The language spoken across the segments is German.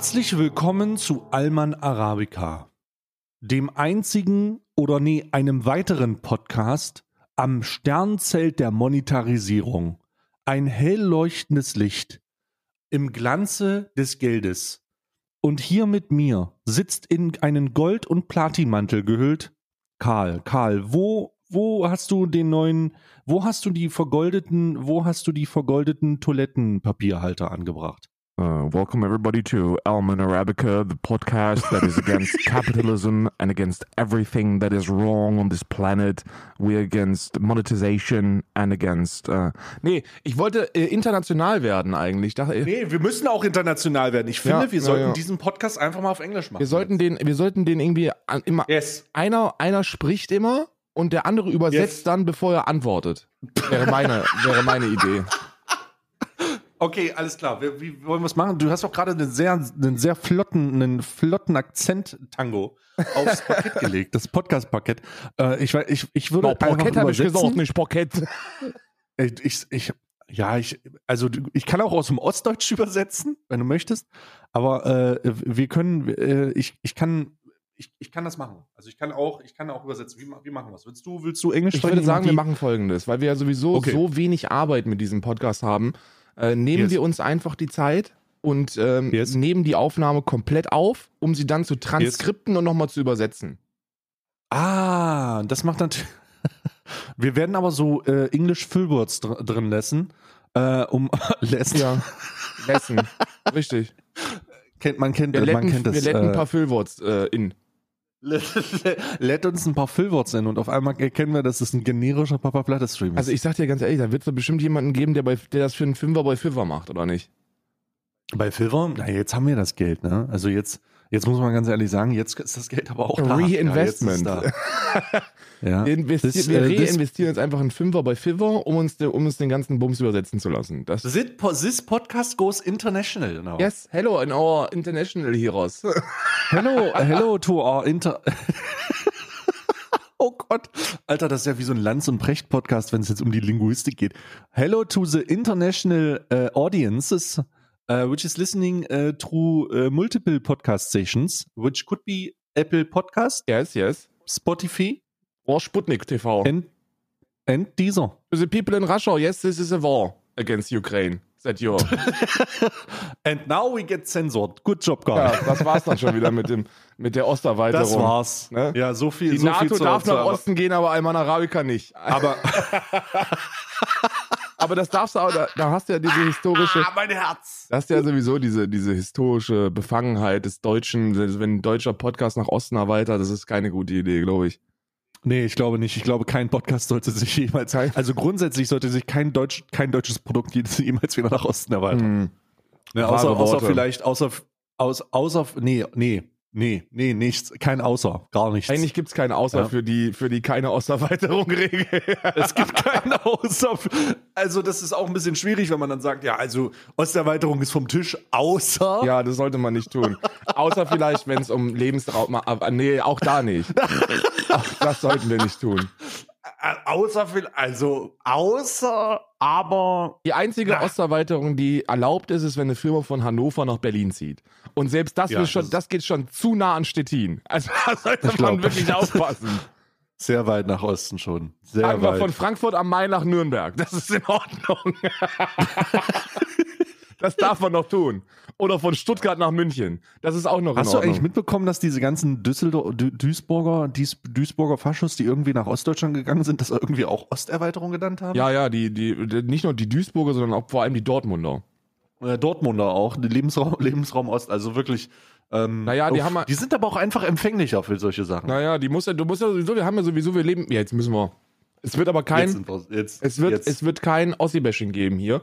Herzlich willkommen zu Alman Arabica, dem einzigen oder nee, einem weiteren Podcast am Sternzelt der Monetarisierung. Ein hell leuchtendes Licht im Glanze des Geldes. Und hier mit mir sitzt in einen Gold- und Platinmantel gehüllt Karl. Karl, wo, wo hast du den neuen, wo hast du die vergoldeten, wo hast du die vergoldeten Toilettenpapierhalter angebracht? Uh, welcome everybody to Alman Arabica, the podcast that is against capitalism and against everything that is wrong on this planet. We're against monetization and against. Uh nee, ich wollte äh, international werden eigentlich. Ich dachte, äh, Nee, wir müssen auch international werden. Ich finde, Ja, wir ja, sollten ja. diesen Podcast einfach mal auf Englisch machen. wir sollten den, wir sollten den irgendwie an, immer. Yes. Einer, einer spricht immer und der andere übersetzt Yes. dann, bevor er antwortet. Wäre meine, wäre meine Idee. Okay, alles klar. Wir, wie wollen wir es machen? Du hast doch gerade einen sehr, einen sehr flotten, einen flotten Akzent-Tango aufs Parkett gelegt, das Podcast-Parkett. Äh, ich, ich, ich würde No, Parkett habe ich gesagt, nicht Parkett. Ich, ich, ich, ja, ich, also ich kann auch aus dem Ostdeutsch übersetzen, wenn du möchtest. Aber äh, wir können, äh, ich, ich kann, ich, ich kann das machen. Also ich kann auch, ich kann auch übersetzen. Wie, wie machen wir es? Willst du, willst du Englisch Ich würde sagen, wir machen folgendes, weil wir ja sowieso Okay. so wenig Arbeit mit diesem Podcast haben. Äh, nehmen Yes. wir uns einfach die Zeit und ähm, Yes. nehmen die Aufnahme komplett auf, um sie dann zu transkripten und nochmal zu übersetzen. Ah, das macht natürlich. Wir werden aber so äh, English Füllwords dr drin lassen. Äh, um lassen. Ja. Lessen. Richtig. Kennt, man kennt, Wir man letten, kennt das. wir letten ein äh, paar Füllworts äh, in. Lädt uns ein paar Füllworts in und auf einmal erkennen wir, dass es ein generischer Papa Platte Stream ist. Also ich sag dir ganz ehrlich, da wird es bestimmt jemanden geben, der, bei, der das für einen Fünfer bei Fünfer macht, oder nicht? Bei Filver, na jetzt haben wir das Geld, ne? Also jetzt, jetzt muss man ganz ehrlich sagen, jetzt ist das Geld aber auch da. Reinvestment. Ja, da. ja. Wir, investieren, Das, wir äh, das- reinvestieren jetzt einfach einen Fünfer bei Fiverr, um uns, de- um uns den ganzen Bums übersetzen zu lassen. Das This, this podcast goes international now. Yes, hello in our international heroes. Hello, hello to our inter. oh Gott. Alter, das ist ja wie so ein Lanz- und Precht-Podcast, wenn es jetzt um die Linguistik geht. Hello to the international uh, audiences, uh, which is listening uh, through uh, multiple podcast stations, which could be Apple Podcast, yes, yes. Spotify, Or Sputnik TV. and, and Deezer. The people in Russia, yes, this is a war against Ukraine. That you. And now we get censored. Good job, Carl. ja, das war's dann schon wieder mit dem mit der Osterweiterung. das war's. Ne? Ja, so viel. Die so NATO viel darf nach Osten gehen, aber Alman Arabica nicht. Aber Aber das darfst du auch, da, da hast du ja diese historische, ah, mein Herz. da hast du ja sowieso diese, diese historische Befangenheit des Deutschen, wenn ein deutscher Podcast nach Osten erweitert, das ist keine gute Idee, glaube ich. Nee, ich glaube nicht. Ich glaube, kein Podcast sollte sich jemals, also grundsätzlich sollte sich kein, Deutsch, kein deutsches Produkt jemals wieder nach Osten erweitern. Hm. Ne, Wahre außer, außer vielleicht, außer, aus, außer, nee, nee, nee, nee, nichts, kein Außer, gar nichts. Eigentlich gibt's keinen Außer Ja. für die, für die keine Osterweiterung-Regel. es gibt keinen Außer. Also, das ist auch ein bisschen schwierig, wenn man dann sagt, ja, also, Osterweiterung ist vom Tisch, außer. Ja, das sollte man nicht tun. Außer vielleicht, wenn es um Lebensraum. Aber nee, auch da nicht. Auch das sollten wir nicht tun. Außer, also, außer, aber. Die einzige Na. Osterweiterung, die erlaubt ist, ist, wenn eine Firma von Hannover nach Berlin zieht. Und selbst das, Ja, ist schon, das- das geht schon zu nah an Stettin. Also da sollte man glaub. wirklich aufpassen. Sehr weit nach Osten schon. Sehr Einfach weit. von Frankfurt am Main nach Nürnberg. Das ist in Ordnung. das darf man noch tun. Oder von Stuttgart nach München. Das ist auch noch Hast in du eigentlich mitbekommen, dass diese ganzen Düsseldor Dü Duisburger, Dies Duisburger Faschos, die irgendwie nach Ostdeutschland gegangen sind, das irgendwie auch Osterweiterung genannt haben? ja, ja, die, die, nicht nur die Duisburger, sondern auch vor allem die Dortmunder. Äh, Dortmunder auch, die Lebensraum, Lebensraum Ost, also wirklich. Ähm, Naja, die uff, haben- die sind aber auch einfach empfänglicher für solche Sachen. Naja, die muss ja, du musst ja sowieso, wir haben ja sowieso, wir leben, ja, jetzt müssen wir. Es wird aber jetzt kein, wir, jetzt, es wird, jetzt. es wird kein Ossi-Bashing geben hier.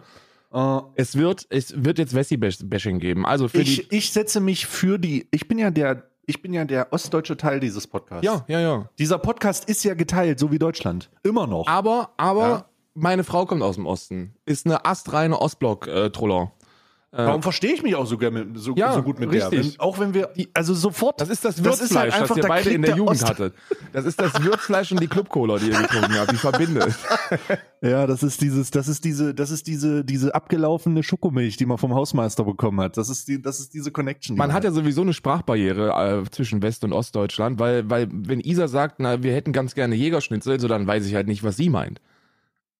Äh, Es wird, es wird jetzt Wessi-Bashing geben. Also für die, ich, ich setze mich für die, ich bin ja der, ich bin ja der ostdeutsche Teil dieses Podcasts. ja, ja, ja. Dieser Podcast ist ja geteilt, so wie Deutschland. Immer noch. Aber, aber Ja. meine Frau kommt aus dem Osten. Ist eine astreine Ostblock-Troller. Warum verstehe ich mich auch so, mit, so, Ja, so gut mit richtig. der? Wenn, auch wenn wir, also sofort. Das ist das Das ist halt Würzfleisch, das, einfach ihr der beide in der der Jugend Ost- hattet. Das ist das Würzfleisch und die Club-Cola, die ihr getrunken habt, die verbindet. Ja, das ist dieses, das ist diese, das ist diese, diese abgelaufene Schokomilch, die man vom Hausmeister bekommen hat. Das ist die, das ist diese Connection. die Man hat ja sowieso eine Sprachbarriere äh, zwischen West- und Ostdeutschland, weil, weil wenn Isa sagt, na, wir hätten ganz gerne Jägerschnitzel, so dann weiß ich halt nicht, was sie meint.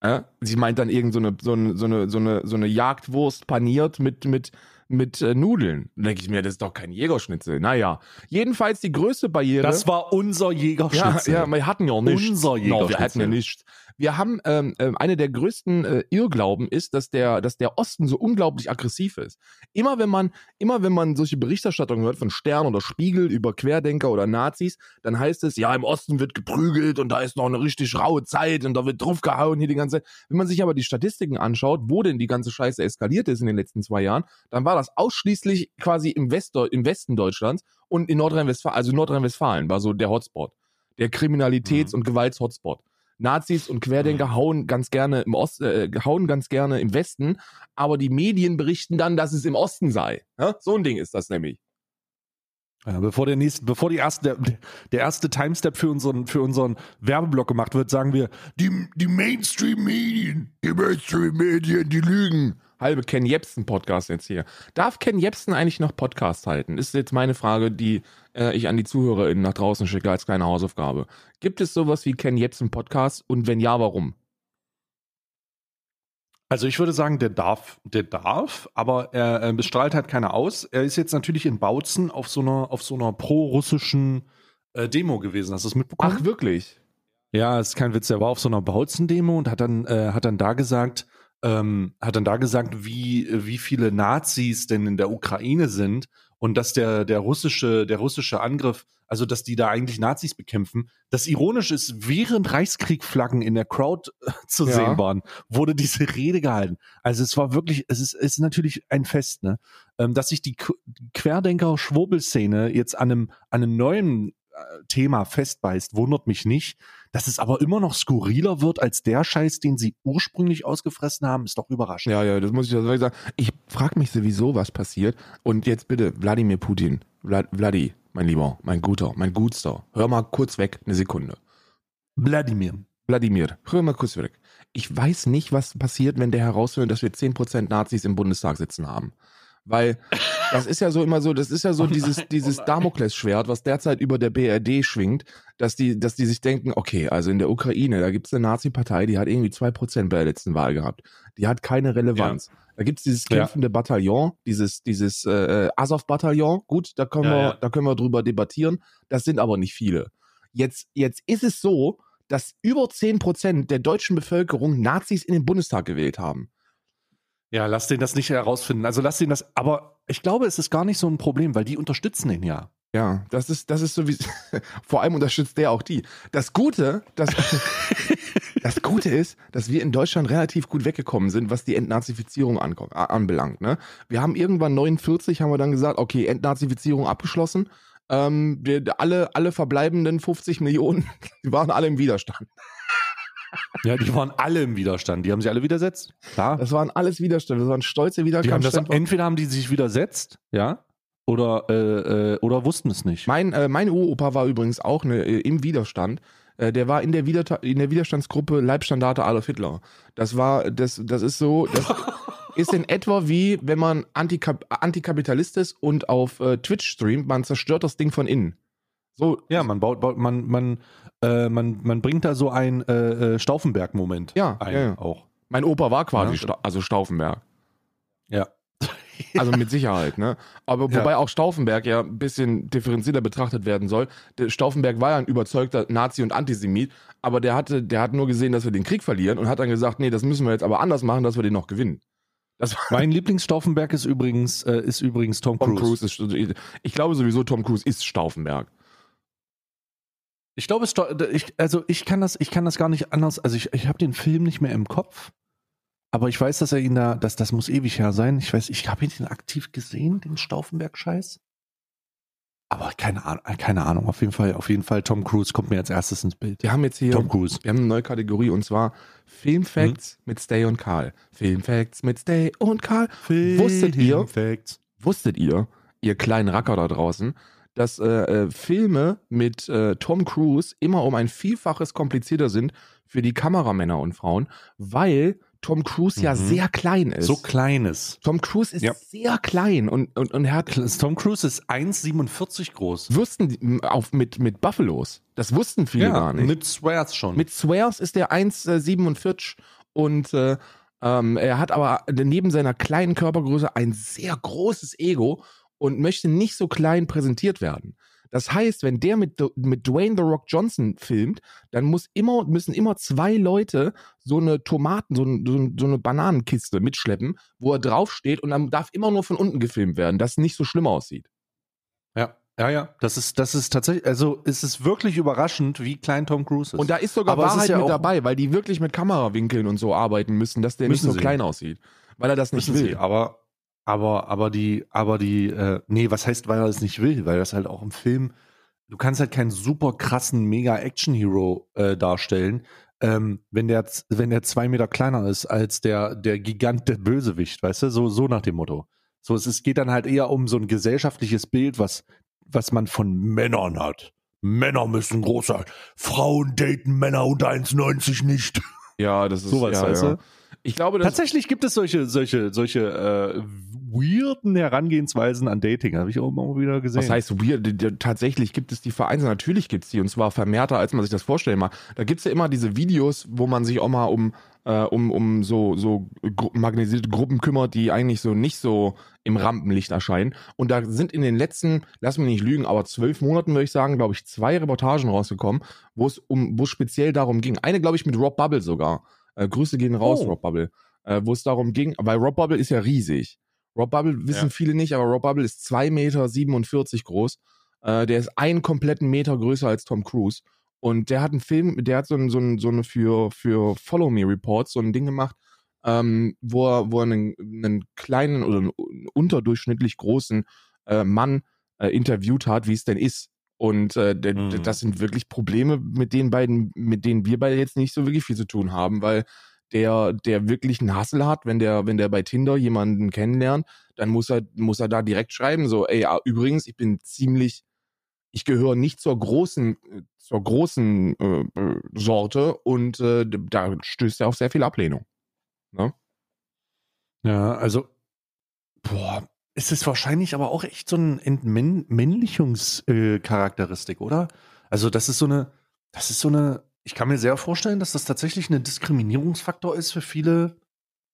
Ja? Sie meint dann irgend so eine, so eine, so eine, so eine, so eine Jagdwurst paniert mit, mit, mit äh, Nudeln. Dann denke ich mir, das ist doch kein Jägerschnitzel. Naja, jedenfalls die größte Barriere. Das war unser ja, Jägerschnitzel. ja, wir hatten ja nichts. Unser No, wir hatten ja Jägerschnitzel. nichts. Wir haben ähm, ähm, eine der größten äh, Irrglauben ist, dass der, dass der Osten so unglaublich aggressiv ist. Immer wenn man, immer wenn man solche Berichterstattungen hört von Stern oder Spiegel über Querdenker oder Nazis, dann heißt es, ja, im Osten wird geprügelt und da ist noch eine richtig raue Zeit und da wird draufgehauen hier die ganze Zeit. Wenn man sich aber die Statistiken anschaut, wo denn die ganze Scheiße eskaliert ist in den letzten zwei Jahren, dann war das ausschließlich quasi im, Westdeu im Westen Deutschlands und in Nordrhein-Westfalen, also Nordrhein-Westfalen war so der Hotspot. Der Kriminalitäts- und Gewaltshotspot. Nazis und Querdenker hauen ganz gerne im Ost, äh, hauen ganz gerne im Westen, aber die Medien berichten dann, dass es im Osten sei. Ja? So ein Ding ist das nämlich. Ja, bevor der nächste, bevor die erste, der, der erste Timestep für unseren, für unseren Werbeblock gemacht wird, sagen wir, Die, die Mainstream-Medien, die Mainstream-Medien, die lügen. Halbe Ken Jebsen-Podcast jetzt hier. Darf Ken Jebsen eigentlich noch Podcast halten? Ist jetzt meine Frage, die äh, ich an die ZuhörerInnen nach draußen schicke als kleine Hausaufgabe. Gibt es sowas wie Ken Jebsen-Podcast und wenn ja, warum? Also ich würde sagen, der darf, der darf, aber er äh, bestrahlt halt keiner aus. Er ist jetzt natürlich in Bautzen auf so einer, auf so einer pro-russischen äh, Demo gewesen. Hast du es mitbekommen? Ach, wirklich? Ja, ist kein Witz. Er war auf so einer Bautzen-Demo und hat dann, äh, hat dann da gesagt, ähm, hat dann da gesagt, wie, wie viele Nazis denn in der Ukraine sind und dass der, der russische, der russische Angriff, also dass die da eigentlich Nazis bekämpfen. Das Ironische ist, während Reichskriegflaggen in der Crowd äh, zu Ja. sehen waren, wurde diese Rede gehalten. Also es war wirklich, es ist, es ist natürlich ein Fest, ne? Ähm, dass sich die Qu- Querdenker-Schwurbelszene jetzt an einem, an einem neuen äh, Thema festbeißt, wundert mich nicht. Dass es aber immer noch skurriler wird als der Scheiß, den sie ursprünglich ausgefressen haben, ist doch überraschend. Ja, ja, das muss ich tatsächlich sagen. Ich frage mich sowieso, was passiert. Und jetzt bitte, Wladimir Putin. Vlad, Vladi, mein Lieber, mein Guter, mein Gutster. Hör mal kurz weg, eine Sekunde. Wladimir. Wladimir, hör mal kurz weg. Ich weiß nicht, was passiert, wenn der herausfindet, dass wir 10% Nazis im Bundestag sitzen haben. Weil das ist ja so immer so, das ist ja so Oh dieses, nein, dieses oh nein. Damoklesschwert, was derzeit über der BRD schwingt, dass die, dass die sich denken, okay, also in der Ukraine, da gibt's eine Nazi-Partei, die hat irgendwie 2% bei der letzten Wahl gehabt. Die hat keine Relevanz. Da gibt's dieses Ja. kämpfende Bataillon, dieses, dieses äh, Azov-Bataillon, gut, da können Ja, wir, ja. da können wir drüber debattieren. Das sind aber nicht viele. Jetzt, jetzt ist es so, dass über 10% der deutschen Bevölkerung Nazis in den Bundestag gewählt haben. Ja, lass den das nicht herausfinden. Also lass den das, aber ich glaube, es ist gar nicht so ein Problem, weil die unterstützen ihn ja. Ja, das ist, das ist so wie, vor allem unterstützt der auch die. Das Gute, das, das Gute ist, dass wir in Deutschland relativ gut weggekommen sind, was die Entnazifizierung anko- a- anbelangt. Ne? Wir haben irgendwann 49, haben wir dann gesagt, okay, Entnazifizierung abgeschlossen. Ähm, wir, alle, alle verbleibenden 50 Millionen, die waren alle im Widerstand. Ja, die waren alle im Widerstand. Die haben sich alle widersetzt. Klar. Das waren alles Widerstände, das waren stolze Die haben das, Widerstandskämpfer. entweder haben die sich widersetzt, ja, oder, äh, äh, oder wussten es nicht. Mein, äh, mein Uropa war übrigens auch ne, äh, im Widerstand. Äh, der war in der, Wider in der Widerstandsgruppe Leibstandarte Adolf Hitler. Das war, das, das ist so, das ist in etwa wie, wenn man Antikap Antikapitalist ist und auf äh, Twitch streamt, man zerstört das Ding von innen. So, Ja, man baut, baut man, man, äh, man, man bringt da so ein äh, äh, Stauffenberg-Moment Ja, ein, ja, ja. auch. mein Opa war quasi, Ja. Sta also Stauffenberg. Ja. Also mit Sicherheit, ne? Aber Ja. wobei auch Stauffenberg ja ein bisschen differenzierter betrachtet werden soll. Der Stauffenberg war ja ein überzeugter Nazi und Antisemit, aber der hatte, der hat nur gesehen, dass wir den Krieg verlieren und hat dann gesagt, nee, das müssen wir jetzt aber anders machen, dass wir den noch gewinnen. Mein Lieblingsstauffenberg ist übrigens, äh, ist übrigens Tom, Tom Cruise. Cruise. Ist, ich glaube sowieso, Tom Cruise ist Stauffenberg. Ich glaube, es ich, also ich kann das, ich kann das gar nicht anders. Also ich, ich habe den Film nicht mehr im Kopf, aber ich weiß, dass er ihn da, dass das muss ewig her sein. Ich weiß, ich habe ihn aktiv gesehen, den Stauffenberg-Scheiß. Aber keine Ahnung, keine Ahnung. Auf jeden Fall, auf jeden Fall Tom Cruise kommt mir als erstes ins Bild. Wir haben jetzt hier, Tom Cruise. wir haben eine neue Kategorie und zwar Filmfacts mit Stay und Karl. Filmfacts mit Stay und Karl. Wusstet ihr? Facts. Wusstet ihr, ihr kleinen Racker da draußen, dass äh, äh, Filme mit äh, Tom Cruise immer um ein Vielfaches komplizierter sind für die Kameramänner und Frauen, weil Tom Cruise ja Mhm. sehr klein ist. So kleines. Tom Cruise ist Ja. sehr klein und, und, und er hat Tom Cruise ist 1,47 groß. Würsten die- auf, mit, mit Buffalos. Das wussten viele gar nicht. mit Swears schon. Mit Swears ist er 1,47 und äh, ähm, er hat aber neben seiner kleinen Körpergröße ein sehr großes Ego und möchte nicht so klein präsentiert werden. Das heißt, wenn der mit, mit Dwayne The Rock Johnson filmt, dann muss immer, müssen immer zwei Leute so eine Tomaten, so, ein, so, ein, so eine Bananenkiste mitschleppen, wo er draufsteht und dann darf immer nur von unten gefilmt werden, dass es nicht so schlimm aussieht. ja, ja, ja. Das ist, das ist tatsächlich, also es ist wirklich überraschend, wie klein Tom Cruise ist. Und da ist sogar Aber es ist Wahrheit ja mit dabei, weil die wirklich mit Kamerawinkeln und so arbeiten müssen, dass der Müssen nicht so sie. klein aussieht. Weil er das nicht Wissen will. Sie, aber, aber, aber die, aber die, äh, nee, was heißt, weil er es nicht will? Weil das halt auch im Film, du kannst halt keinen super krassen Mega-Action-Hero äh, darstellen, ähm, wenn der, wenn der zwei Meter kleiner ist als der, der Gigant der Bösewicht, weißt du? So, so nach dem Motto. So, es ist, geht dann halt eher um so ein gesellschaftliches Bild, was, was man von Männern hat. Männer müssen groß sein. Frauen daten Männer unter 1,90 nicht. Ja, das ist Sowas, ja, weißt ja. du? Ich glaube, Tatsächlich gibt es solche, solche, solche äh, weirden Herangehensweisen an Dating. Habe ich auch immer wieder gesehen. Was heißt weird? Tatsächlich gibt es die Vereine, natürlich gibt es die und zwar vermehrter, als man sich das vorstellen mag. Da gibt es ja immer diese Videos, wo man sich auch mal um, äh, um, um so, so gru marginalisierte Gruppen kümmert, die eigentlich so nicht so im Rampenlicht erscheinen. Und da sind in den letzten, lass mich nicht lügen, aber zwölf Monaten würde ich sagen, glaube ich, zwei Reportagen rausgekommen, wo es um, wo es speziell darum ging. Eine, glaube ich, mit Rob Bubble sogar. Äh, Grüße gehen raus, Oh. Rob Bubble. Äh, wo es darum ging, weil Rob Bubble ist ja riesig. Rob Bubble wissen Ja. viele nicht, aber Rob Bubble ist 2,47 Meter groß. Äh, der ist einen kompletten Meter größer als Tom Cruise. Und der hat einen Film, der hat so, ein, so, ein, so eine für, für Follow Me Reports so ein Ding gemacht, ähm, wo er, wo er einen, einen kleinen oder einen unterdurchschnittlich großen äh, Mann äh, interviewt hat, wie es denn ist. Und äh, Mhm. das sind wirklich Probleme, mit den beiden, mit denen wir beide jetzt nicht so wirklich viel zu tun haben, weil der, der wirklich einen Hassel hat, wenn der, wenn der bei Tinder jemanden kennenlernt, dann muss er, muss er da direkt schreiben, so, ey, ah, übrigens, ich bin ziemlich, ich gehöre nicht zur großen, äh, zur großen äh, äh, Sorte und äh, da stößt er auf sehr viel Ablehnung. Ja, also, boah, es ist wahrscheinlich aber auch echt so eine Entmännlichungscharakteristik, oder? Also, das ist so eine, das ist so eine, ich kann mir sehr vorstellen, dass das tatsächlich ein Diskriminierungsfaktor ist für viele,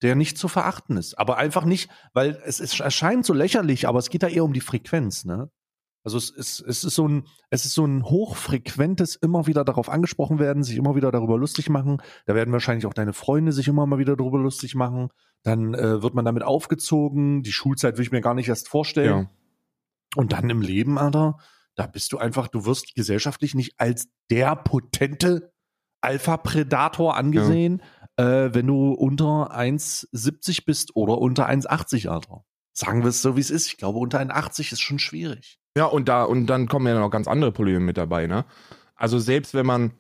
der nicht zu verachten ist. Aber einfach nicht, weil es, es erscheint so lächerlich, aber es geht da eher um die Frequenz, ne? Also es ist, es ist so ein, es ist so ein hochfrequentes, immer wieder darauf angesprochen werden, sich immer wieder darüber lustig machen. Da werden wahrscheinlich auch deine Freunde sich immer mal wieder darüber lustig machen. Dann äh, wird man damit aufgezogen. Die Schulzeit will ich mir gar nicht erst vorstellen. Und dann im Leben, Alter, da bist du einfach, du wirst gesellschaftlich nicht als der potente Alpha-Predator angesehen, äh, wenn du unter 1,70 bist oder unter 1,80, Alter. Sagen wir es so, wie es ist. Ich glaube, unter 1,80 ist schon schwierig. Ja, und da, und dann kommen ja noch ganz andere Probleme mit dabei, ne? Also selbst wenn man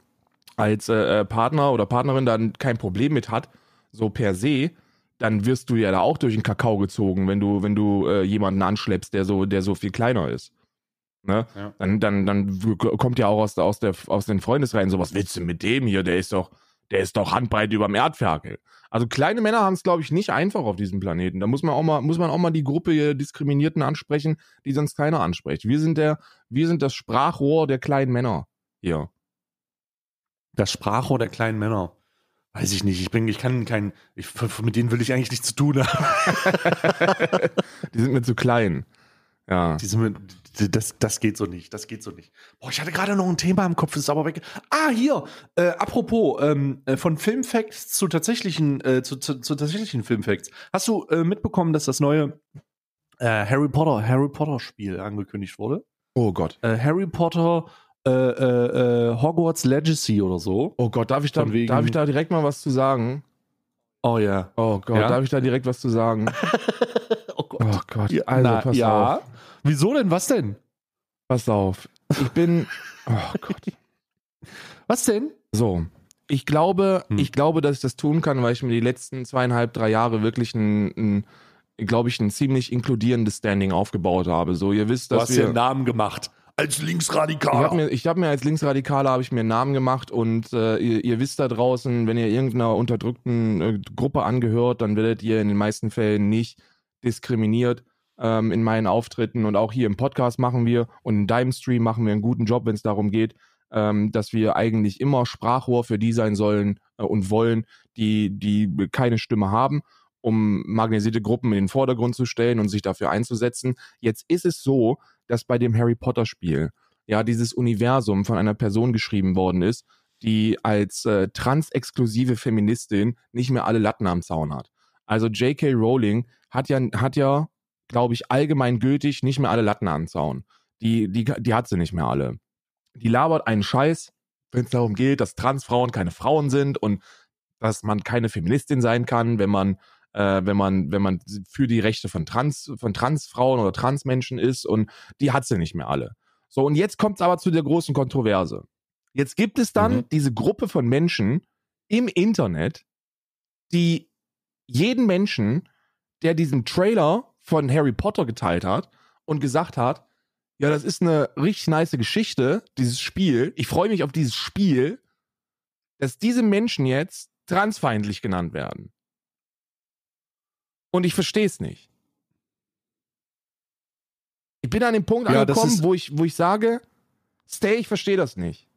als äh, äh, Partner oder Partnerin dann kein Problem mit hat, so per se, dann wirst du ja da auch durch den Kakao gezogen, wenn du, wenn du äh, jemanden anschleppst, der so, der so viel kleiner ist. Ne? Ja. Dann, dann, dann kommt ja auch aus, der- aus, der, aus den Freundesreihen so, was willst du mit dem hier? Der ist doch, der ist doch handbreit überm Erdferkel. Also kleine Männer haben es, glaube ich, nicht einfach auf diesem Planeten. Da muss man auch mal, muss man auch mal die Gruppe Diskriminierten ansprechen, die sonst keiner anspricht. Wir sind der, wir sind das Sprachrohr der kleinen Männer hier. Das Sprachrohr der kleinen Männer. Weiß ich nicht. Ich bin, ich kann kein, ich, mit denen will ich eigentlich nichts zu tun haben. die sind mir zu klein. Ja. Die sind die- das, das geht so nicht. Das geht so nicht. Boah, ich hatte gerade noch ein Thema im Kopf, das ist aber weg. Ah, hier. Äh, apropos, ähm, äh, von Filmfacts zu tatsächlichen, äh, zu, zu, zu tatsächlichen Filmfacts. Hast du äh, mitbekommen, dass das neue äh, Harry Potter, Harry Potter Spiel angekündigt wurde? Oh Gott. Äh, Harry Potter Hogwarts Legacy oder so. Oh Gott, darf ich da, wegen- darf ich da direkt mal was zu sagen? Oh ja. Oh Gott, Ja? darf ich da direkt was zu sagen? oh Gott. Also na, pass ja. auf. Wieso denn? Was denn? Pass auf. Ich bin. Oh Gott. Was denn? So. Ich glaube, Hm. ich glaube, dass ich das tun kann, weil ich mir die letzten zweieinhalb, drei Jahre wirklich ein, ein glaube ich, ein ziemlich inkludierendes Standing aufgebaut habe. So, ihr wisst, Du dass hast dir wir. einen Namen gemacht. Als Ich Linksradikaler. habe mir, ich hab mir als Linksradikaler habe ich mir einen Namen gemacht und äh, ihr, ihr wisst da draußen, wenn ihr irgendeiner unterdrückten äh, Gruppe angehört, dann werdet ihr in den meisten Fällen nicht diskriminiert ähm, in meinen Auftritten und auch hier im Podcast machen wir und in deinem Stream machen wir einen guten Job, wenn es darum geht, ähm, dass wir eigentlich immer Sprachrohr für die sein sollen äh, und wollen, die die keine Stimme haben, um marginalisierte Gruppen in den Vordergrund zu stellen und sich dafür einzusetzen. Jetzt ist es so, dass bei dem Harry Potter Spiel ja dieses Universum von einer Person geschrieben worden ist, die als äh, transexklusive Feministin nicht mehr alle Latten am Zaun hat. Also J.K. Rowling hat ja, hat ja, glaube ich, allgemeingültig nicht mehr alle Latten am Zaun. Die, die, die hat sie nicht mehr alle. Die labert einen Scheiß, wenn es darum geht, dass Transfrauen keine Frauen sind und dass man keine Feministin sein kann, wenn man äh, wenn man, wenn man für die Rechte von Trans, von Transfrauen oder Transmenschen ist und die hat sie nicht mehr alle. So, und jetzt kommt es aber zu der großen Kontroverse. Jetzt gibt es dann Mhm. diese Gruppe von Menschen im Internet, die jeden Menschen, der diesen Trailer von Harry Potter geteilt hat und gesagt hat, ja, das ist eine richtig nice Geschichte, dieses Spiel. Ich freue mich auf dieses Spiel, dass diese Menschen jetzt transfeindlich genannt werden. Und ich verstehe es nicht. Ich bin an dem Punkt Ja, angekommen, wo ich, wo ich sage, Stay, ich verstehe das nicht.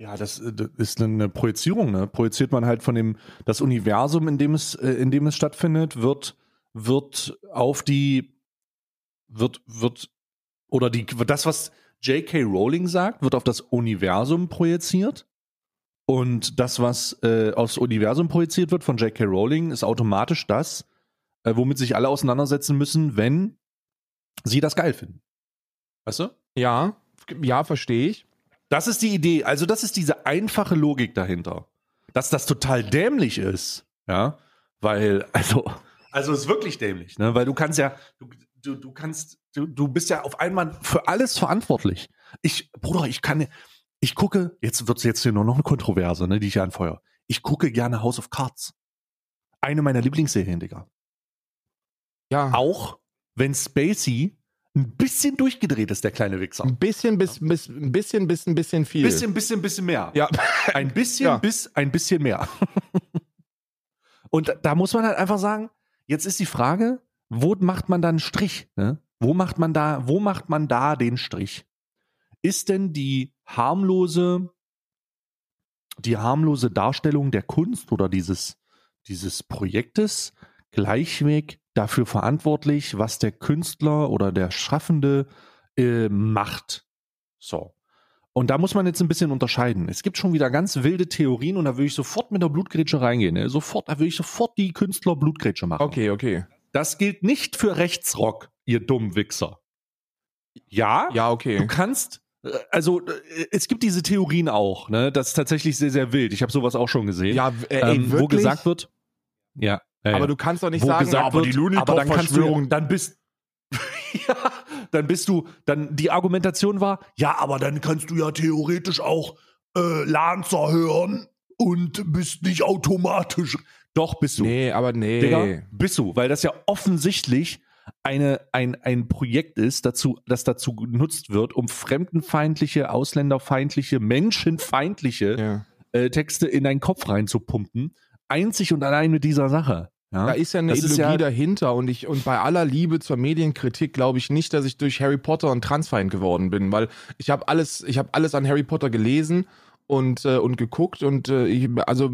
Ja, das, äh, das ist eine Projizierung, ne? Projiziert man halt von dem, das Universum, in dem es, äh, in dem es stattfindet, wird, wird auf die, wird, wird, oder die, das, was J.K. Rowling sagt, wird auf das Universum projiziert. Und das, was äh, aufs Universum projiziert wird von J.K. Rowling, ist automatisch das, äh, womit sich alle auseinandersetzen müssen, wenn sie das geil finden. Weißt du? Ja, ja, verstehe ich. Das ist die Idee. Also, das ist diese einfache Logik dahinter. Dass das total dämlich ist. Ja. Weil, also, also ist wirklich dämlich, ne? Weil du kannst ja, du, du, du kannst, du, du bist ja auf einmal für alles verantwortlich. Ich, Bruder, ich kann, ich gucke, jetzt wird's jetzt hier nur noch eine Kontroverse, ne, die ich anfeuere. Ich gucke gerne House of Cards. Eine meiner Lieblingsserien, Digga. Ja, Auch wenn Spacey ein bisschen durchgedreht ist, der kleine Wichser. ein bisschen bis, bis, ein bisschen bis ein bisschen viel. Bisschen, bisschen, bisschen mehr. Ja, Ein bisschen Ja. bis ein bisschen mehr. Und da- muss man halt einfach sagen, jetzt ist die Frage, wo macht man da einen Strich? Ne? Wo macht man da, wo macht man da den Strich? Ist denn die harmlose, die harmlose Darstellung der Kunst oder dieses, dieses Projektes gleichweg dafür verantwortlich, was der Künstler oder der Schaffende äh, macht? So. Und da muss man jetzt ein bisschen unterscheiden. Es gibt schon wieder ganz wilde Theorien und da würde ich sofort mit der Blutgrätsche reingehen. Ne? Sofort, da würde ich sofort die Künstler Blutgrätsche machen. okay, okay. Das gilt nicht für Rechtsrock, ihr dummen Wichser. Ja, Ja, du okay. kannst, äh, also äh, es gibt diese Theorien auch, ne? Das ist tatsächlich sehr, sehr wild. Ich habe sowas auch schon gesehen. Ja, äh, ey, ähm, wo gesagt wird, ja, ja, aber ja. du kannst doch nicht wo sagen, gesagt aber wird, die Looney aber dann kannst du, dann bist, ja, dann bist du, dann die Argumentation war, ja, aber dann kannst du ja theoretisch auch äh, Lancer hören und bist nicht automatisch. Doch bist du. Nee, aber nee. Digga, bist du, weil das ja offensichtlich eine, ein, ein Projekt ist, dazu, das dazu genutzt wird, um fremdenfeindliche, ausländerfeindliche, menschenfeindliche Ja. äh, Texte in deinen Kopf reinzupumpen. Einzig und allein mit dieser Sache. Ja? Da ist ja eine Das Ideologie ja- dahinter und ich und bei aller Liebe zur Medienkritik glaube ich nicht, dass ich durch Harry Potter ein Transfeind geworden bin, weil ich habe alles, ich habe alles an Harry Potter gelesen und äh, und geguckt und äh, ich, also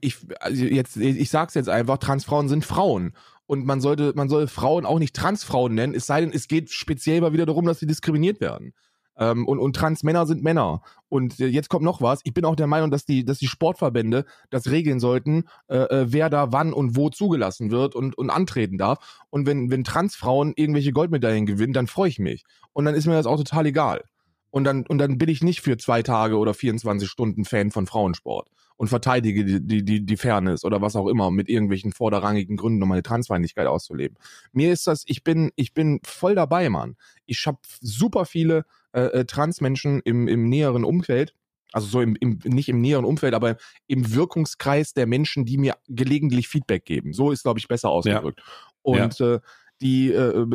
ich also jetzt ich sag's jetzt einfach, Transfrauen sind Frauen und man sollte man soll Frauen auch nicht Transfrauen nennen, es sei denn, es geht speziell mal wieder darum, dass sie diskriminiert werden. Ähm, und, und Transmänner sind Männer. Und äh, jetzt kommt noch was. Ich bin auch der Meinung, dass die, dass die Sportverbände das regeln sollten, äh, äh, wer da wann und wo zugelassen wird und, und antreten darf. Und wenn, wenn Transfrauen irgendwelche Goldmedaillen gewinnen, dann freue ich mich. Und dann ist mir das auch total egal. Und dann, und dann bin ich nicht für zwei Tage oder 24 Stunden Fan von Frauensport. und verteidige die, die, die, die Fairness oder was auch immer mit irgendwelchen vorderrangigen Gründen, um meine Transfeindlichkeit auszuleben. Mir ist das, ich bin, ich bin voll dabei, Mann. Ich habe super viele äh, äh, Transmenschen im, im näheren Umfeld, also so im, im, nicht im näheren Umfeld, aber im Wirkungskreis der Menschen, die mir gelegentlich Feedback geben. So ist, glaube ich, besser ausgedrückt. Ja. Und ja. Äh, die, äh,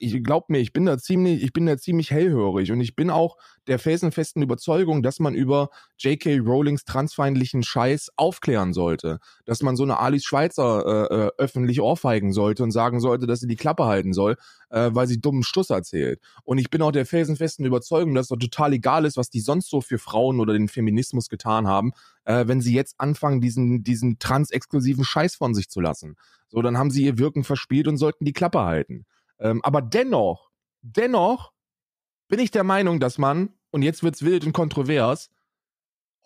ich glaub mir, ich bin da ziemlich, ich bin da ziemlich hellhörig und ich bin auch der felsenfesten Überzeugung, dass man über J.K. Rowlings transfeindlichen Scheiß aufklären sollte, dass man so eine Alice Schweizer äh, äh, öffentlich ohrfeigen sollte und sagen sollte, dass sie die Klappe halten soll, äh, weil sie dummen Stuss erzählt. Und ich bin auch der felsenfesten Überzeugung, dass es doch total egal ist, was die sonst so für Frauen oder den Feminismus getan haben, äh, wenn sie jetzt anfangen, diesen, diesen transexklusiven Scheiß von sich zu lassen. So, dann haben sie ihr Wirken verspielt und sollten die Klappe halten. Ähm, aber dennoch, dennoch bin ich der Meinung, dass man, und jetzt wird's wild und kontrovers,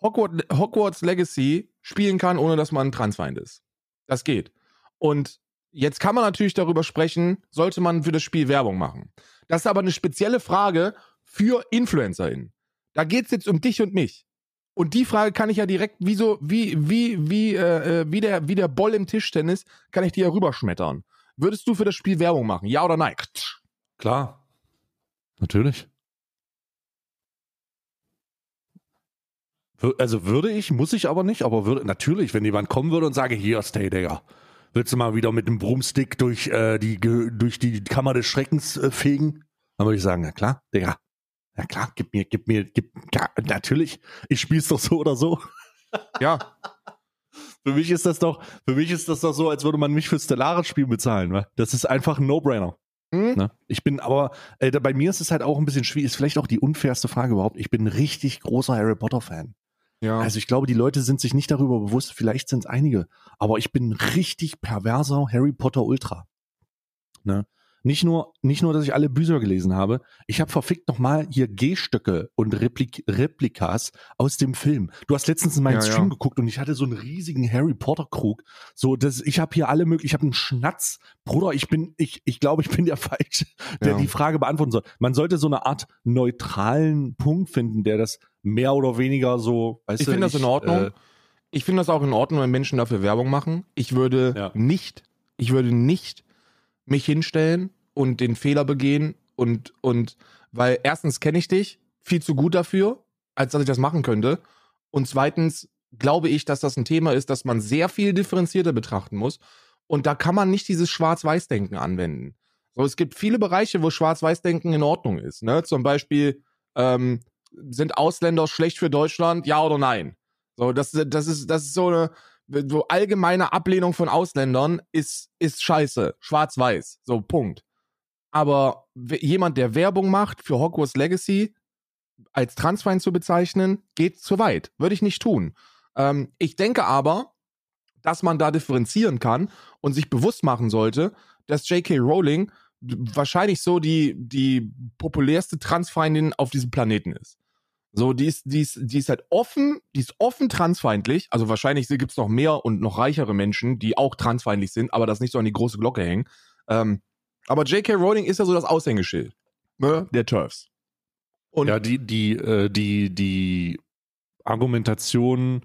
Hogwarts, Hogwarts Legacy spielen kann, ohne dass man ein Transfeind ist. Das geht. Und jetzt kann man natürlich darüber sprechen, sollte man für das Spiel Werbung machen. Das ist aber eine spezielle Frage für InfluencerInnen. Da geht's jetzt um dich und mich. Und die Frage kann ich ja direkt, wie so, wie, wie, wie, äh, äh, wie, der, wie der Boll im Tischtennis, kann ich dir ja rüberschmettern. Würdest du für das Spiel Werbung machen? Ja oder nein? Klar. Natürlich. Also würde ich, muss ich aber nicht, aber würde, natürlich, wenn jemand kommen würde und sage, hier, stay, Digga. Willst du mal wieder mit dem Broomstick durch, äh, die, durch die Kammer des Schreckens äh, fegen? Dann würde ich sagen, na klar, Digga. Ja klar, gib mir, gib mir, gib, ja, natürlich. Ich spiel's doch so oder so. Ja. für mich ist das doch, für mich ist das doch so, als würde man mich für Stellaris Spiel bezahlen, wa? Das ist einfach ein No-Brainer. Mhm. Ne? Ich bin aber, äh, bei mir ist es halt auch ein bisschen schwierig, ist vielleicht auch die unfairste Frage überhaupt. Ich bin ein richtig großer Harry Potter Fan. Ja. Also ich glaube, die Leute sind sich nicht darüber bewusst, vielleicht sind es einige, aber ich bin ein richtig perverser Harry Potter Ultra. Ne? Nicht nur, nicht nur, dass ich alle Bücher gelesen habe, ich habe verfickt nochmal hier Gehstöcke und Replik Replikas aus dem Film. Du hast letztens in meinen ja, Stream ja. geguckt und ich hatte so einen riesigen Harry Potter Krug. So, das, ich habe hier alle möglichen, ich habe einen Schnatz. Bruder, ich bin, ich, ich glaube, ich bin der Falsche, der ja. die Frage beantworten soll. Man sollte so eine Art neutralen Punkt finden, der das mehr oder weniger so, ich finde das in Ordnung. Äh, ich finde das auch in Ordnung, wenn Menschen dafür Werbung machen. Ich würde nicht, ich würde nicht mich hinstellen und den Fehler begehen und, und, weil erstens kenne ich dich viel zu gut dafür, als dass ich das machen könnte. Und zweitens glaube ich, dass das ein Thema ist, das man sehr viel differenzierter betrachten muss. Und da kann man nicht dieses Schwarz-Weiß-Denken anwenden. So, es gibt viele Bereiche, wo Schwarz-Weiß-Denken in Ordnung ist. Ne? Zum Beispiel, ähm, sind Ausländer schlecht für Deutschland? Ja oder nein? So, das, das ist, das ist so eine, so allgemeine Ablehnung von Ausländern ist, ist scheiße. Schwarz-Weiß. So, Punkt aber jemand, der Werbung macht für Hogwarts Legacy, als Transfeind zu bezeichnen, geht zu weit. Würde ich nicht tun. Ähm, ich denke aber, dass man da differenzieren kann und sich bewusst machen sollte, dass J.K. Rowling wahrscheinlich so die, die populärste Transfeindin auf diesem Planeten ist. So, die ist, die ist, die ist halt offen, die ist offen transfeindlich. Also wahrscheinlich gibt es noch mehr und noch reichere Menschen, die auch transfeindlich sind, aber das nicht so an die große Glocke hängen. Ähm, aber J.K. Rowling ist ja so das Aushängeschild ne, der Turfs. Und ja, die, die, äh, die, die Argumentation,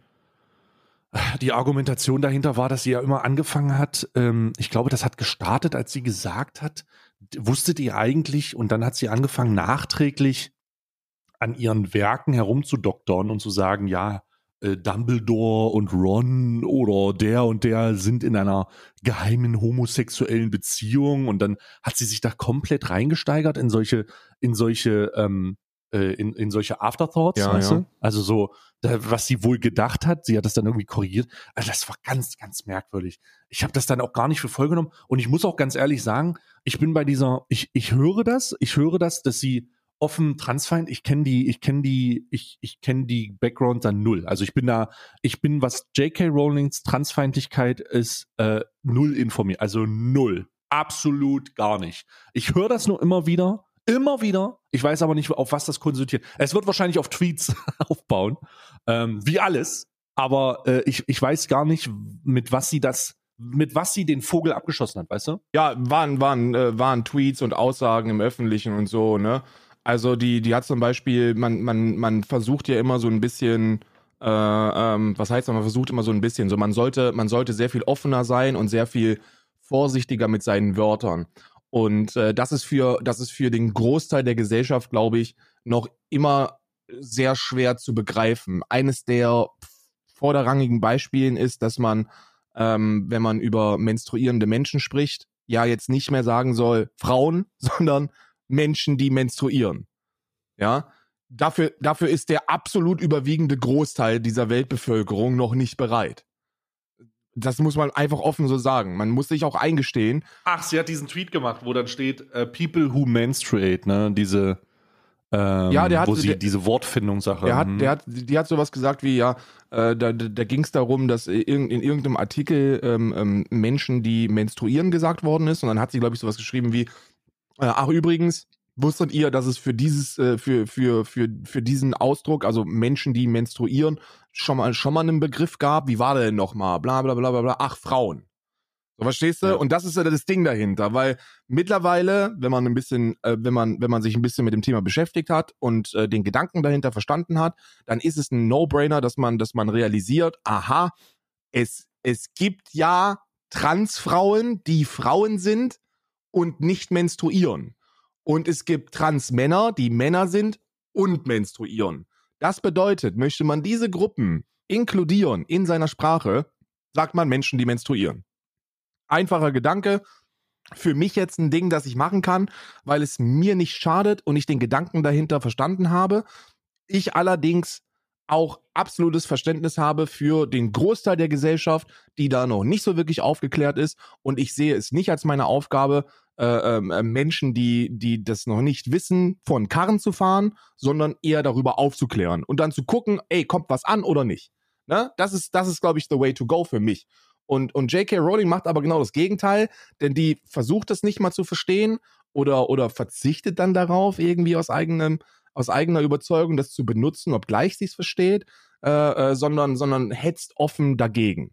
die Argumentation dahinter war, dass sie ja immer angefangen hat, ähm, ich glaube, das hat gestartet, als sie gesagt hat, wusstet ihr eigentlich, und dann hat sie angefangen, nachträglich an ihren Werken herumzudoktern und zu sagen, ja, äh, Dumbledore und Ron oder der und der sind in einer geheimen homosexuellen Beziehung und dann hat sie sich da komplett reingesteigert in solche, in solche, ähm, äh, in, in solche Afterthoughts, ja, ja. Also so, da, was sie wohl gedacht hat, sie hat das dann irgendwie korrigiert. Also das war ganz, ganz merkwürdig. Ich habe das dann auch gar nicht für voll genommen und ich muss auch ganz ehrlich sagen, ich bin bei dieser, ich, ich höre das, ich höre das, dass sie offen Transfeind. Ich kenne die, ich kenne die, ich, ich kenne die Background dann null. Also ich bin da, ich bin, was J.K. Rowlings Transfeindlichkeit ist, äh, null informiert. Also null. Absolut gar nicht. Ich höre das nur immer wieder, immer wieder. Ich weiß aber nicht, auf was das konsultiert. Es wird wahrscheinlich auf Tweets aufbauen, ähm, wie alles. Aber äh, ich, ich weiß gar nicht, mit was sie das mit was sie den Vogel abgeschossen hat, weißt du? Ja, waren, waren, äh, waren Tweets und Aussagen im Öffentlichen und so, ne? Also die, die hat zum Beispiel, man, man, man versucht ja immer so ein bisschen äh, ähm, was heißt, man versucht immer so ein bisschen, so man sollte, man sollte sehr viel offener sein und sehr viel vorsichtiger mit seinen Wörtern. Und äh, das ist für, das ist für den Großteil der Gesellschaft, glaube ich, noch immer sehr schwer zu begreifen. Eines der vorderrangigen Beispielen ist, dass man, ähm, wenn man über menstruierende Menschen spricht, ja jetzt nicht mehr sagen soll Frauen, sondern Menschen, die menstruieren. Ja, dafür, dafür ist der absolut überwiegende Großteil dieser Weltbevölkerung noch nicht bereit. Das muss man einfach offen so sagen. Man muss sich auch eingestehen. Ach, sie hat diesen Tweet gemacht, wo dann steht, uh, People who menstruate, ne? Diese, ähm, ja, der hat, wo sie der, diese Wortfindungssache. Der hat, mhm. der hat, die hat sowas gesagt wie, ja, äh, da, da ging es darum, dass in, in irgendeinem Artikel ähm, ähm, Menschen, die menstruieren, gesagt worden ist. Und dann hat sie, glaube ich, sowas geschrieben wie, äh, ach übrigens, wusstet ihr, dass es für dieses, äh, für, für, für, für diesen Ausdruck, also Menschen, die menstruieren, schon mal, schon mal einen Begriff gab? Wie war der denn nochmal? Bla, bla, bla, bla, bla. Ach, Frauen. So, verstehst du? Ja. Und das ist ja das Ding dahinter, weil mittlerweile, wenn man ein bisschen, äh, wenn man, wenn man sich ein bisschen mit dem Thema beschäftigt hat und äh, den Gedanken dahinter verstanden hat, dann ist es ein No-Brainer, dass man, dass man realisiert, aha, es, es gibt ja Transfrauen, die Frauen sind und nicht menstruieren. Und es gibt Transmänner, die Männer sind und menstruieren. Das bedeutet, möchte man diese Gruppen inkludieren in seiner Sprache, sagt man Menschen, die menstruieren. Einfacher Gedanke, für mich jetzt ein Ding, das ich machen kann, weil es mir nicht schadet und ich den Gedanken dahinter verstanden habe. Ich allerdings auch absolutes Verständnis habe für den Großteil der Gesellschaft, die da noch nicht so wirklich aufgeklärt ist. Und ich sehe es nicht als meine Aufgabe, äh, ähm, äh, Menschen, die, die das noch nicht wissen, von Karren zu fahren, sondern eher darüber aufzuklären und dann zu gucken, ey, kommt was an oder nicht. Ne? Das ist, das ist, glaube ich, the way to go für mich. Und, und J.K. Rowling macht aber genau das Gegenteil, denn die versucht das nicht mal zu verstehen oder, oder verzichtet dann darauf, irgendwie aus eigenem, aus eigener Überzeugung das zu benutzen, obgleich sie es versteht, äh, äh, sondern, sondern hetzt offen dagegen.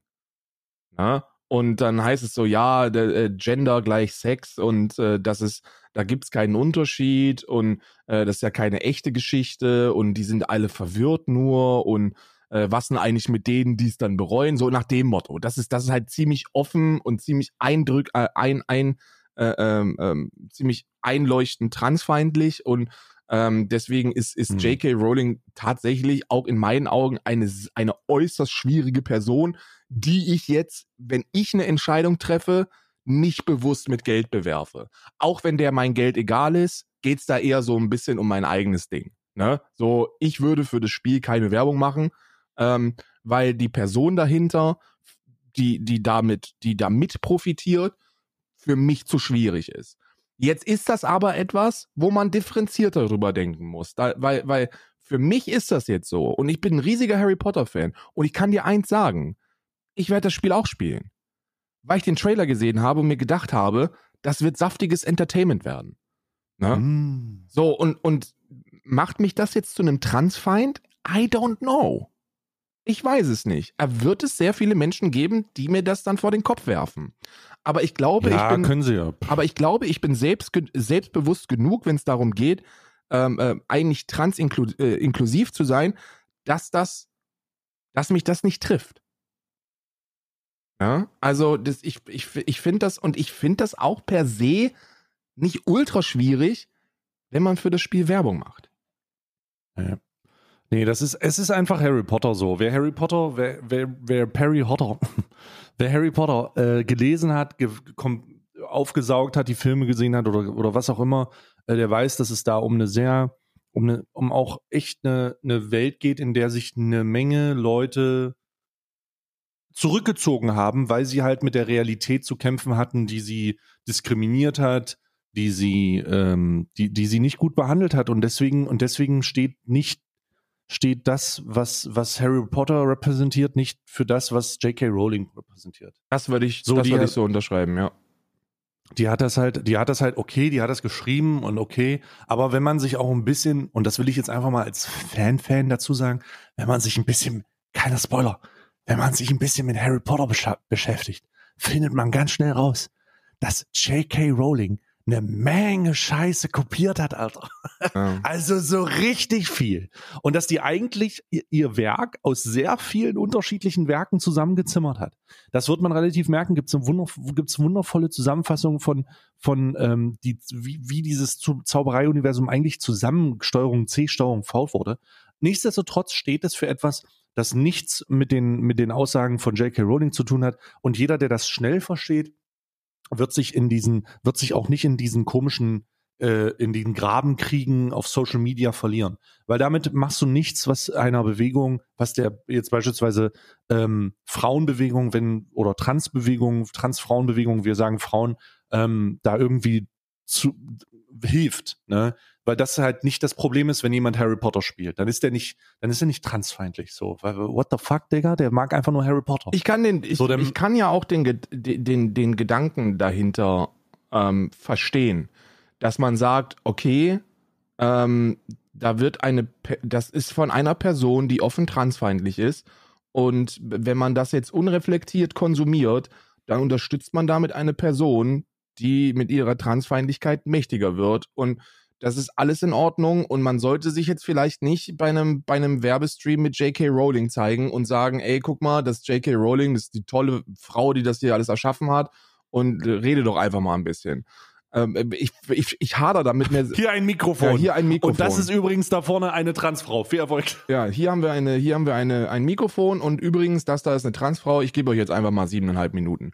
Ja? Und dann heißt es so, ja, der, äh, Gender gleich Sex und äh, das ist, da gibt's keinen Unterschied und äh, das ist ja keine echte Geschichte und die sind alle verwirrt nur und äh, was denn eigentlich mit denen, die es dann bereuen, so nach dem Motto. Das ist, das ist halt ziemlich offen und ziemlich eindrück, äh, ein, ein, äh, ähm, ähm, ziemlich einleuchtend transfeindlich und ähm, deswegen ist, ist mhm. J.K. Rowling tatsächlich auch in meinen Augen eine, eine äußerst schwierige Person, die ich jetzt, wenn ich eine Entscheidung treffe, nicht bewusst mit Geld bewerfe. Auch wenn der mein Geld egal ist, geht's da eher so ein bisschen um mein eigenes Ding. Ne? So, ich würde für das Spiel keine Werbung machen, ähm, weil die Person dahinter, die, die damit, die damit profitiert, für mich zu schwierig ist. Jetzt ist das aber etwas, wo man differenzierter darüber denken muss, da, weil, weil für mich ist das jetzt so und ich bin ein riesiger Harry Potter Fan und ich kann dir eins sagen, ich werde das Spiel auch spielen. Weil ich den Trailer gesehen habe und mir gedacht habe, das wird saftiges Entertainment werden. Ne? Mm. So, und, und macht mich das jetzt zu einem Transfeind? I don't know. Ich weiß es nicht. Er wird es sehr viele Menschen geben, die mir das dann vor den Kopf werfen. Aber ich glaube, ja, ich bin, können sie ja. aber ich glaube, ich bin selbst, selbstbewusst genug, wenn es darum geht, ähm, äh, eigentlich transinklusiv äh, zu sein, dass das, dass mich das nicht trifft. Ja, also das, ich, ich, ich finde das und ich finde das auch per se nicht ultra schwierig, wenn man für das Spiel Werbung macht. Ja. Nee, das ist, es ist einfach Harry Potter so. Wer Harry Potter, wer, wer, wer Perry Potter, wer Harry Potter äh, gelesen hat, ge aufgesaugt hat, die Filme gesehen hat oder, oder was auch immer, äh, der weiß, dass es da um eine sehr, um eine, um auch echt eine, eine Welt geht, in der sich eine Menge Leute zurückgezogen haben, weil sie halt mit der Realität zu kämpfen hatten, die sie diskriminiert hat, die sie, ähm, die, die sie nicht gut behandelt hat. Und deswegen, und deswegen steht nicht, steht das, was, was Harry Potter repräsentiert, nicht für das, was J.K. Rowling repräsentiert. Das würde ich, so, das würde ich so unterschreiben, ja. Die hat das halt, die hat das halt okay, die hat das geschrieben und okay. Aber wenn man sich auch ein bisschen, und das will ich jetzt einfach mal als Fan-Fan -Fan dazu sagen, wenn man sich ein bisschen, keiner Spoiler, wenn man sich ein bisschen mit Harry Potter beschäftigt, findet man ganz schnell raus, dass J.K. Rowling eine Menge Scheiße kopiert hat, Alter. Ja. Also so richtig viel. Und dass die eigentlich ihr, Werk aus sehr vielen unterschiedlichen Werken zusammengezimmert hat. Das wird man relativ merken. Gibt es wunder, gibt's wundervolle Zusammenfassungen von, von ähm, die, wie, wie dieses Zauberei-Universum eigentlich zusammen Steuerung C, Steuerung V wurde. Nichtsdestotrotz steht es für etwas, das nichts mit den, mit den Aussagen von J.K. Rowling zu tun hat. Und jeder, der das schnell versteht, wird sich in diesen, wird sich auch nicht in diesen komischen, äh, in den Grabenkriegen auf Social Media verlieren. Weil damit machst du nichts, was einer Bewegung, was der jetzt beispielsweise ähm, Frauenbewegung, wenn, oder Transbewegung, Transfrauenbewegung, wir sagen Frauen, ähm, da irgendwie zu, hilft, ne? Weil das halt nicht das Problem ist, wenn jemand Harry Potter spielt. Dann ist der nicht, dann ist er nicht transfeindlich so. Weil, what the fuck, Digga? Der mag einfach nur Harry Potter. Ich kann den, ich, So, ich kann ja auch den, den, den, Gedanken dahinter ähm, verstehen, dass man sagt, okay, ähm, da wird eine, das ist von einer Person, die offen transfeindlich ist. Und wenn man das jetzt unreflektiert konsumiert, dann unterstützt man damit eine Person, die mit ihrer Transfeindlichkeit mächtiger wird. Und das ist alles in Ordnung und man sollte sich jetzt vielleicht nicht bei einem, bei einem Werbestream mit J.K. Rowling zeigen und sagen, ey, guck mal, das ist J.K. Rowling, das ist die tolle Frau, die das hier alles erschaffen hat und äh, rede doch einfach mal ein bisschen. Ähm, ich, ich, ich hader damit mir. Hier ein Mikrofon. Ja, hier ein Mikrofon. Und das ist übrigens da vorne eine Transfrau. Viel Erfolg. Ja, hier haben wir eine, hier haben wir eine, ein Mikrofon und übrigens, das da ist eine Transfrau. Ich gebe euch jetzt einfach mal siebeneinhalb Minuten.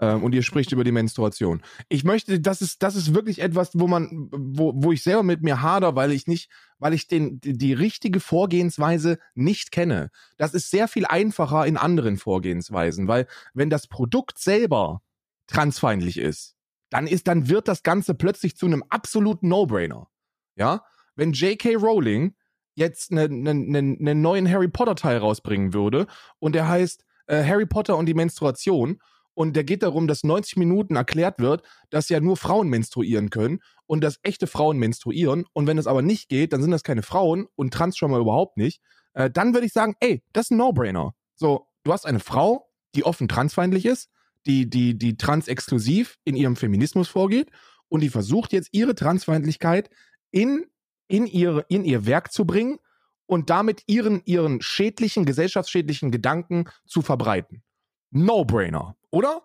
Ähm, und ihr spricht über die Menstruation. Ich möchte, das ist, das ist wirklich etwas, wo man, wo, wo ich selber mit mir hader, weil ich nicht, weil ich den, die, richtige Vorgehensweise nicht kenne. Das ist sehr viel einfacher in anderen Vorgehensweisen, weil wenn das Produkt selber transfeindlich ist, dann ist, dann wird das Ganze plötzlich zu einem absoluten No-Brainer. Ja? Wenn J.K. Rowling jetzt einen ne, ne, ne neuen Harry Potter Teil rausbringen würde und der heißt äh, Harry Potter und die Menstruation und der geht darum, dass 90 Minuten erklärt wird, dass ja nur Frauen menstruieren können und dass echte Frauen menstruieren und wenn es aber nicht geht, dann sind das keine Frauen und trans schon mal überhaupt nicht, äh, dann würde ich sagen, ey, das ist ein No-Brainer. So, du hast eine Frau, die offen transfeindlich ist, die, die, die transexklusiv in ihrem Feminismus vorgeht und die versucht jetzt ihre Transfeindlichkeit in, in, ihre, in ihr Werk zu bringen und damit ihren, ihren schädlichen, gesellschaftsschädlichen Gedanken zu verbreiten. No-Brainer, oder?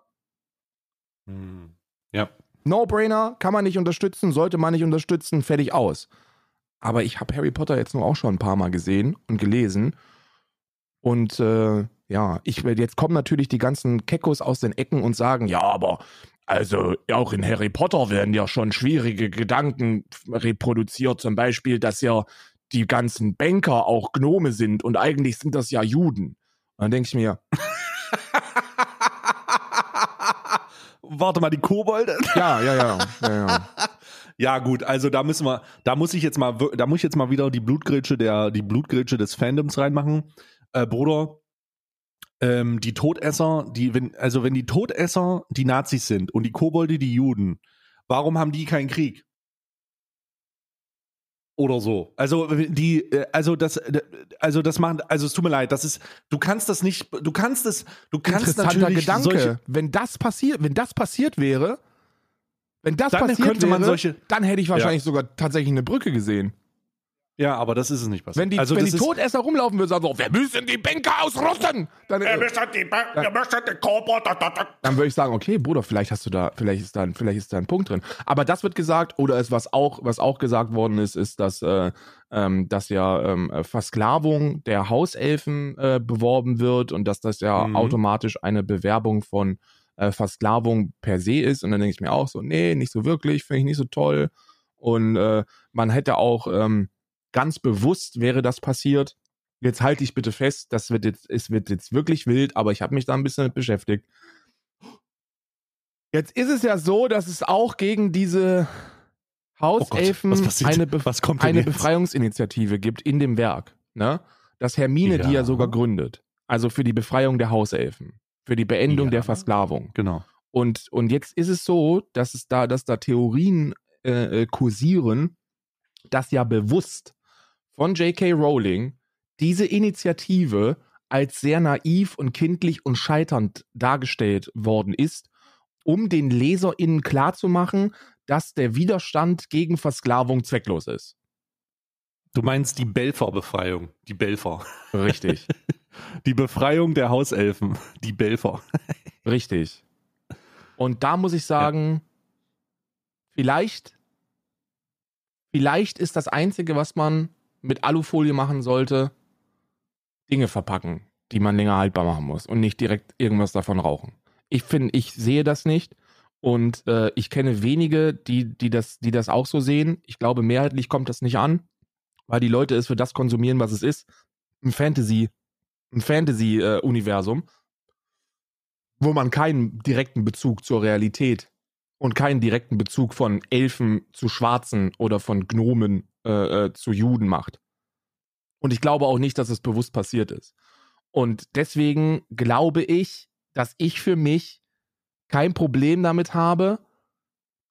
Ja. No-Brainer, kann man nicht unterstützen, sollte man nicht unterstützen, fertig aus. Aber ich habe Harry Potter jetzt nur auch schon ein paar Mal gesehen und gelesen. Und äh, ja, ich jetzt kommen natürlich die ganzen Kekos aus den Ecken und sagen, ja, aber also auch in Harry Potter werden ja schon schwierige Gedanken reproduziert, zum Beispiel, dass ja die ganzen Banker auch Gnome sind und eigentlich sind das ja Juden. Und dann denke ich mir, Warte mal, die Kobolde. ja, ja, ja, ja, ja. Ja, gut, also da müssen wir, da muss ich jetzt mal, da muss ich jetzt mal wieder die Blutgrätsche der, die Blutgrätsche des Fandoms reinmachen. Äh, Bruder, ähm, die Todesser, die, wenn, also wenn die Todesser die Nazis sind und die Kobolde die Juden, warum haben die keinen Krieg? Oder so. Also die, äh, also das, äh, also das macht, also es tut mir leid, das ist, du kannst das nicht, du kannst es, du kannst natürlich Gedanke. solche, wenn das passiert, wenn das passiert wäre, wenn das Dann passiert könnte man wäre, solche- dann hätte ich wahrscheinlich sogar tatsächlich eine Brücke gesehen. Ja, aber das ist es nicht passiert. Wenn die, also wenn die ist, Todesser rumlaufen würden, sagen so, wir müssen die Banker ausrotten, dann, äh, dann würde ich sagen, okay, Bruder, vielleicht hast du da, vielleicht ist da, ein- vielleicht ist da ein Punkt drin. Aber das wird gesagt, oder es was auch, was auch gesagt worden ist, ist, dass, äh, ähm, dass ja ähm, äh, Versklavung der Hauselfen äh, beworben wird und dass das ja Mhm. automatisch eine Bewerbung von äh, Versklavung per se ist. Und dann denke ich mir auch so, nee, nicht so wirklich, finde ich nicht so toll. Und äh, man hätte auch ähm, ganz bewusst wäre das passiert. Jetzt halte ich bitte fest, das wird jetzt, es wird jetzt wirklich wild, aber ich habe mich da ein bisschen mit beschäftigt. Jetzt ist es ja so, dass es auch gegen diese Hauselfen Oh passiert? eine, Bef eine? Befreiungsinitiative gibt in dem Werk. Ne? Dass Hermine die ja Ja. sogar gründet. Also für die Befreiung der Hauselfen. Für die Beendiung Ja. der Versklavung. Genau. Und, und jetzt ist es so, dass es da, dass da Theorien äh, äh, kursieren, dass ja bewusst von J.K. Rowling diese Initiative als sehr naiv und kindlich und scheiternd dargestellt worden ist, um den LeserInnen klarzumachen, dass der Widerstand gegen Versklavung zwecklos ist. Du meinst die Belfer-Befreiung. Die Belfer. Richtig. Die Befreiung der Hauselfen. Die Belfer. Richtig. Und da muss ich sagen, vielleicht, vielleicht ist das Einzige, was man mit Alufolie machen sollte, Dinge verpacken, die man länger haltbar machen muss und nicht direkt irgendwas davon rauchen. Ich finde, ich sehe das nicht und äh, ich kenne wenige, die, die, das, die das auch so sehen. Ich glaube, mehrheitlich kommt das nicht an, weil die Leute es für das konsumieren, was es ist. Ein Fantasy, ein Fantasy-Universum, wo man keinen direkten Bezug zur Realität und keinen direkten Bezug von Elfen zu Schwarzen oder von Gnomen äh, äh, zu Juden macht. Und ich glaube auch nicht, dass es bewusst passiert ist. Und deswegen glaube ich, dass ich für mich kein Problem damit habe,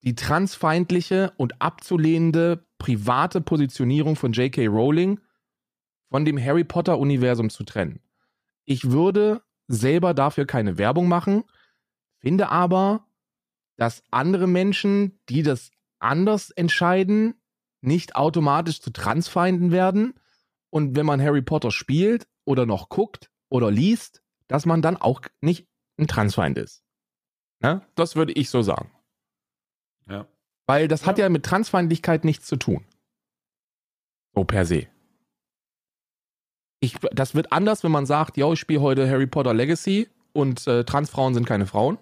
die transfeindliche und abzulehnende private Positionierung von J.K. Rowling von dem Harry Potter-Universum zu trennen. Ich würde selber dafür keine Werbung machen, finde aber, dass andere Menschen, die das anders entscheiden, nicht automatisch zu Transfeinden werden. Und wenn man Harry Potter spielt oder noch guckt oder liest, dass man dann auch nicht ein Transfeind ist. Ne? Das würde ich so sagen. Ja. Weil das hat ja mit Transfeindlichkeit nichts zu tun. So per se. Ich, das wird anders, wenn man sagt, ja, ich spiele heute Harry Potter Legacy und äh, Transfrauen sind keine Frauen.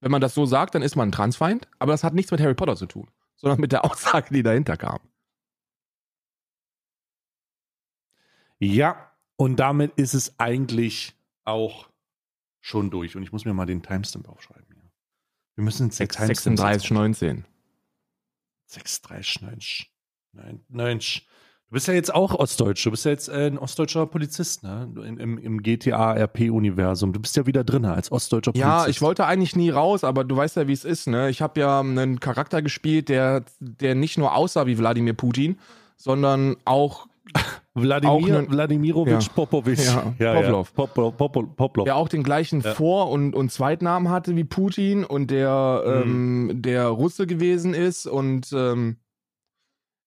Wenn man das so sagt, dann ist man ein Transfeind, aber das hat nichts mit Harry Potter zu tun, sondern mit der Aussage, die dahinter kam. Ja, und damit ist es eigentlich auch schon durch. Und ich muss mir mal den Timestamp aufschreiben. Hier. Wir müssen jetzt 36,19. 36,19. Nein, nein. Du bist ja jetzt auch Ostdeutsch. Du bist ja jetzt äh, ein ostdeutscher Polizist, ne? In, Im, im GTA-RP-Universum. Du bist ja wieder drin als ostdeutscher Polizist. Ja, ich wollte eigentlich nie raus, aber du weißt ja, wie es ist, ne? Ich habe ja einen Charakter gespielt, der, der nicht nur aussah wie Wladimir Putin, sondern auch Wladimir, Auch ne- Wladimirovich Ja. Ja, Poplov. Popov. Popov. Poplov. der auch den gleichen Ja. Vor- und, und Zweitnamen hatte wie Putin und der, Mhm. ähm, der Russe gewesen ist und ähm,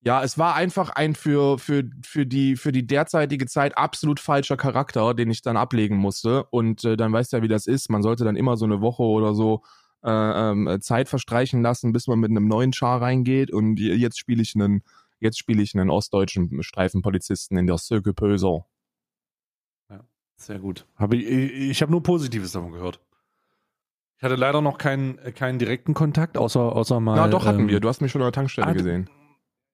ja, es war einfach ein für, für, für, die, für die derzeitige Zeit absolut falscher Charakter, den ich dann ablegen musste. Und äh, dann weißt du ja, wie das ist. Man sollte dann immer so eine Woche oder so äh, ähm, Zeit verstreichen lassen, bis man mit einem neuen Char reingeht. Und jetzt spiele ich einen, jetzt spiele ich einen ostdeutschen Streifenpolizisten in der Cirque Pöser. Sehr gut. Hab ich ich habe nur Positives davon gehört. Ich hatte leider noch keinen, äh, keinen direkten Kontakt, außer, außer mal. Na, doch hatten ähm, wir. Du hast mich schon an der Tankstelle ah, gesehen.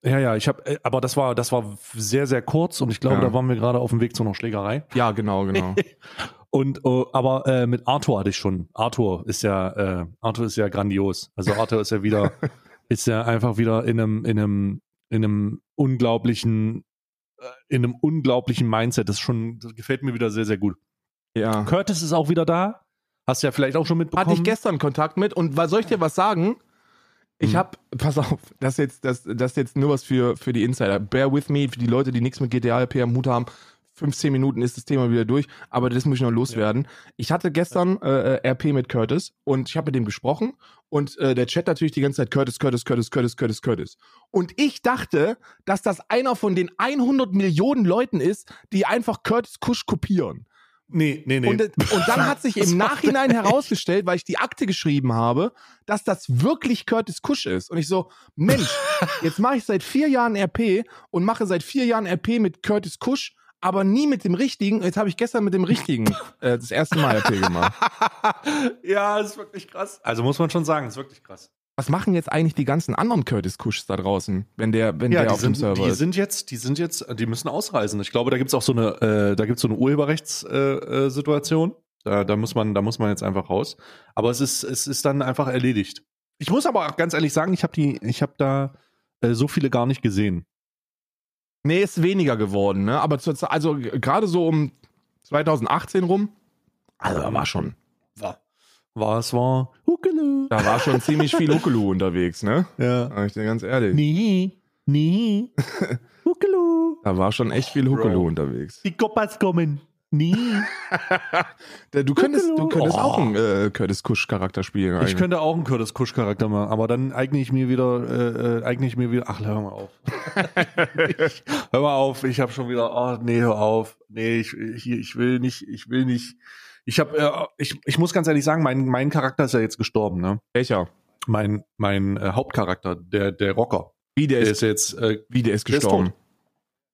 Ja, ja, ich habe, aber das war, das war sehr, sehr kurz und ich glaube, Ja. da waren wir gerade auf dem Weg zu einer Schlägerei. Ja, genau, genau. Und äh, aber äh, mit Arthur hatte ich schon. Arthur ist ja, äh, Arthur ist ja grandios. Also Arthur ist ja wieder, ist ja einfach wieder in einem, in einem, in einem unglaublichen, äh, in einem unglaublichen Mindset. Das ist schon, das gefällt mir wieder sehr, sehr gut. ja. Curtis ist auch wieder da. Hast du ja vielleicht auch schon mitbekommen. Hatte ich gestern Kontakt mit und was soll ich dir was sagen? Ich Hm. hab, pass auf, das ist jetzt, das, das ist jetzt nur was für, für die Insider. Bear with me, für die Leute, die nichts mit GTA RP am Hut haben. 15 Minuten ist das Thema wieder durch, aber das muss ich noch loswerden. Ich hatte gestern äh, RP mit Curtis und ich habe mit dem gesprochen und äh, der Chat natürlich die ganze Zeit Curtis, Curtis, Curtis, Curtis, Curtis, Curtis. Und ich dachte, dass das einer von den 100 Millionen Leuten ist, die einfach Curtis Kusch kopieren. Nee, nee, nee. Und, und dann hat sich im Nachhinein herausgestellt, weil ich die Akte geschrieben habe, dass das wirklich Curtis Kusch ist. Und ich so, Mensch, jetzt mache ich seit vier Jahren RP und mache seit vier Jahren RP mit Curtis Kusch, aber nie mit dem richtigen. Jetzt habe ich gestern mit dem richtigen äh, das erste Mal RP gemacht. ja, ist wirklich krass. Also muss man schon sagen, ist wirklich krass. Was machen jetzt eigentlich die ganzen anderen Curtis Kuschs da draußen, wenn der, wenn Ja, der auf dem sind, Server die ist? sind jetzt, die sind jetzt, die müssen ausreisen. Ich glaube, da gibt's auch so eine, äh, da gibt's so eine Urheberrechtssituation. Äh, da, da muss man, da muss man jetzt einfach raus. Aber es ist, es ist dann einfach erledigt. Ich muss aber auch ganz ehrlich sagen, ich habe die, ich habe da äh, so viele gar nicht gesehen. Nee, ist weniger geworden, ne? Aber zur, also gerade so um 2018 rum, also war schon, War, war es war Huckele. da war schon ziemlich viel Huckelu unterwegs, ne? Ja. Sag ich dir ganz ehrlich. Nee, nee. Huckelu. Da war schon echt viel Huckelu unterwegs. Die Koppas kommen. Nie. du könntest, du könntest Oh. auch einen äh, Curtis Kusch-Charakter spielen. Ich eigentlich. könnte auch einen Curtis Kusch Charakter machen, aber dann eigne ich mir wieder, äh, äh, eigne ich mir wieder, ach, hör mal auf. ich, hör mal auf, ich habe schon wieder, oh, nee, hör auf. Nee, ich, ich, ich will nicht, ich will nicht. Ich habe, äh, ich, ich muss ganz ehrlich sagen, mein, mein Charakter ist ja jetzt gestorben, ne? Welcher? Mein, mein äh, Hauptcharakter, der, der Rocker, Wie der der ist, ist jetzt, äh, wie der ist der ist gestorben.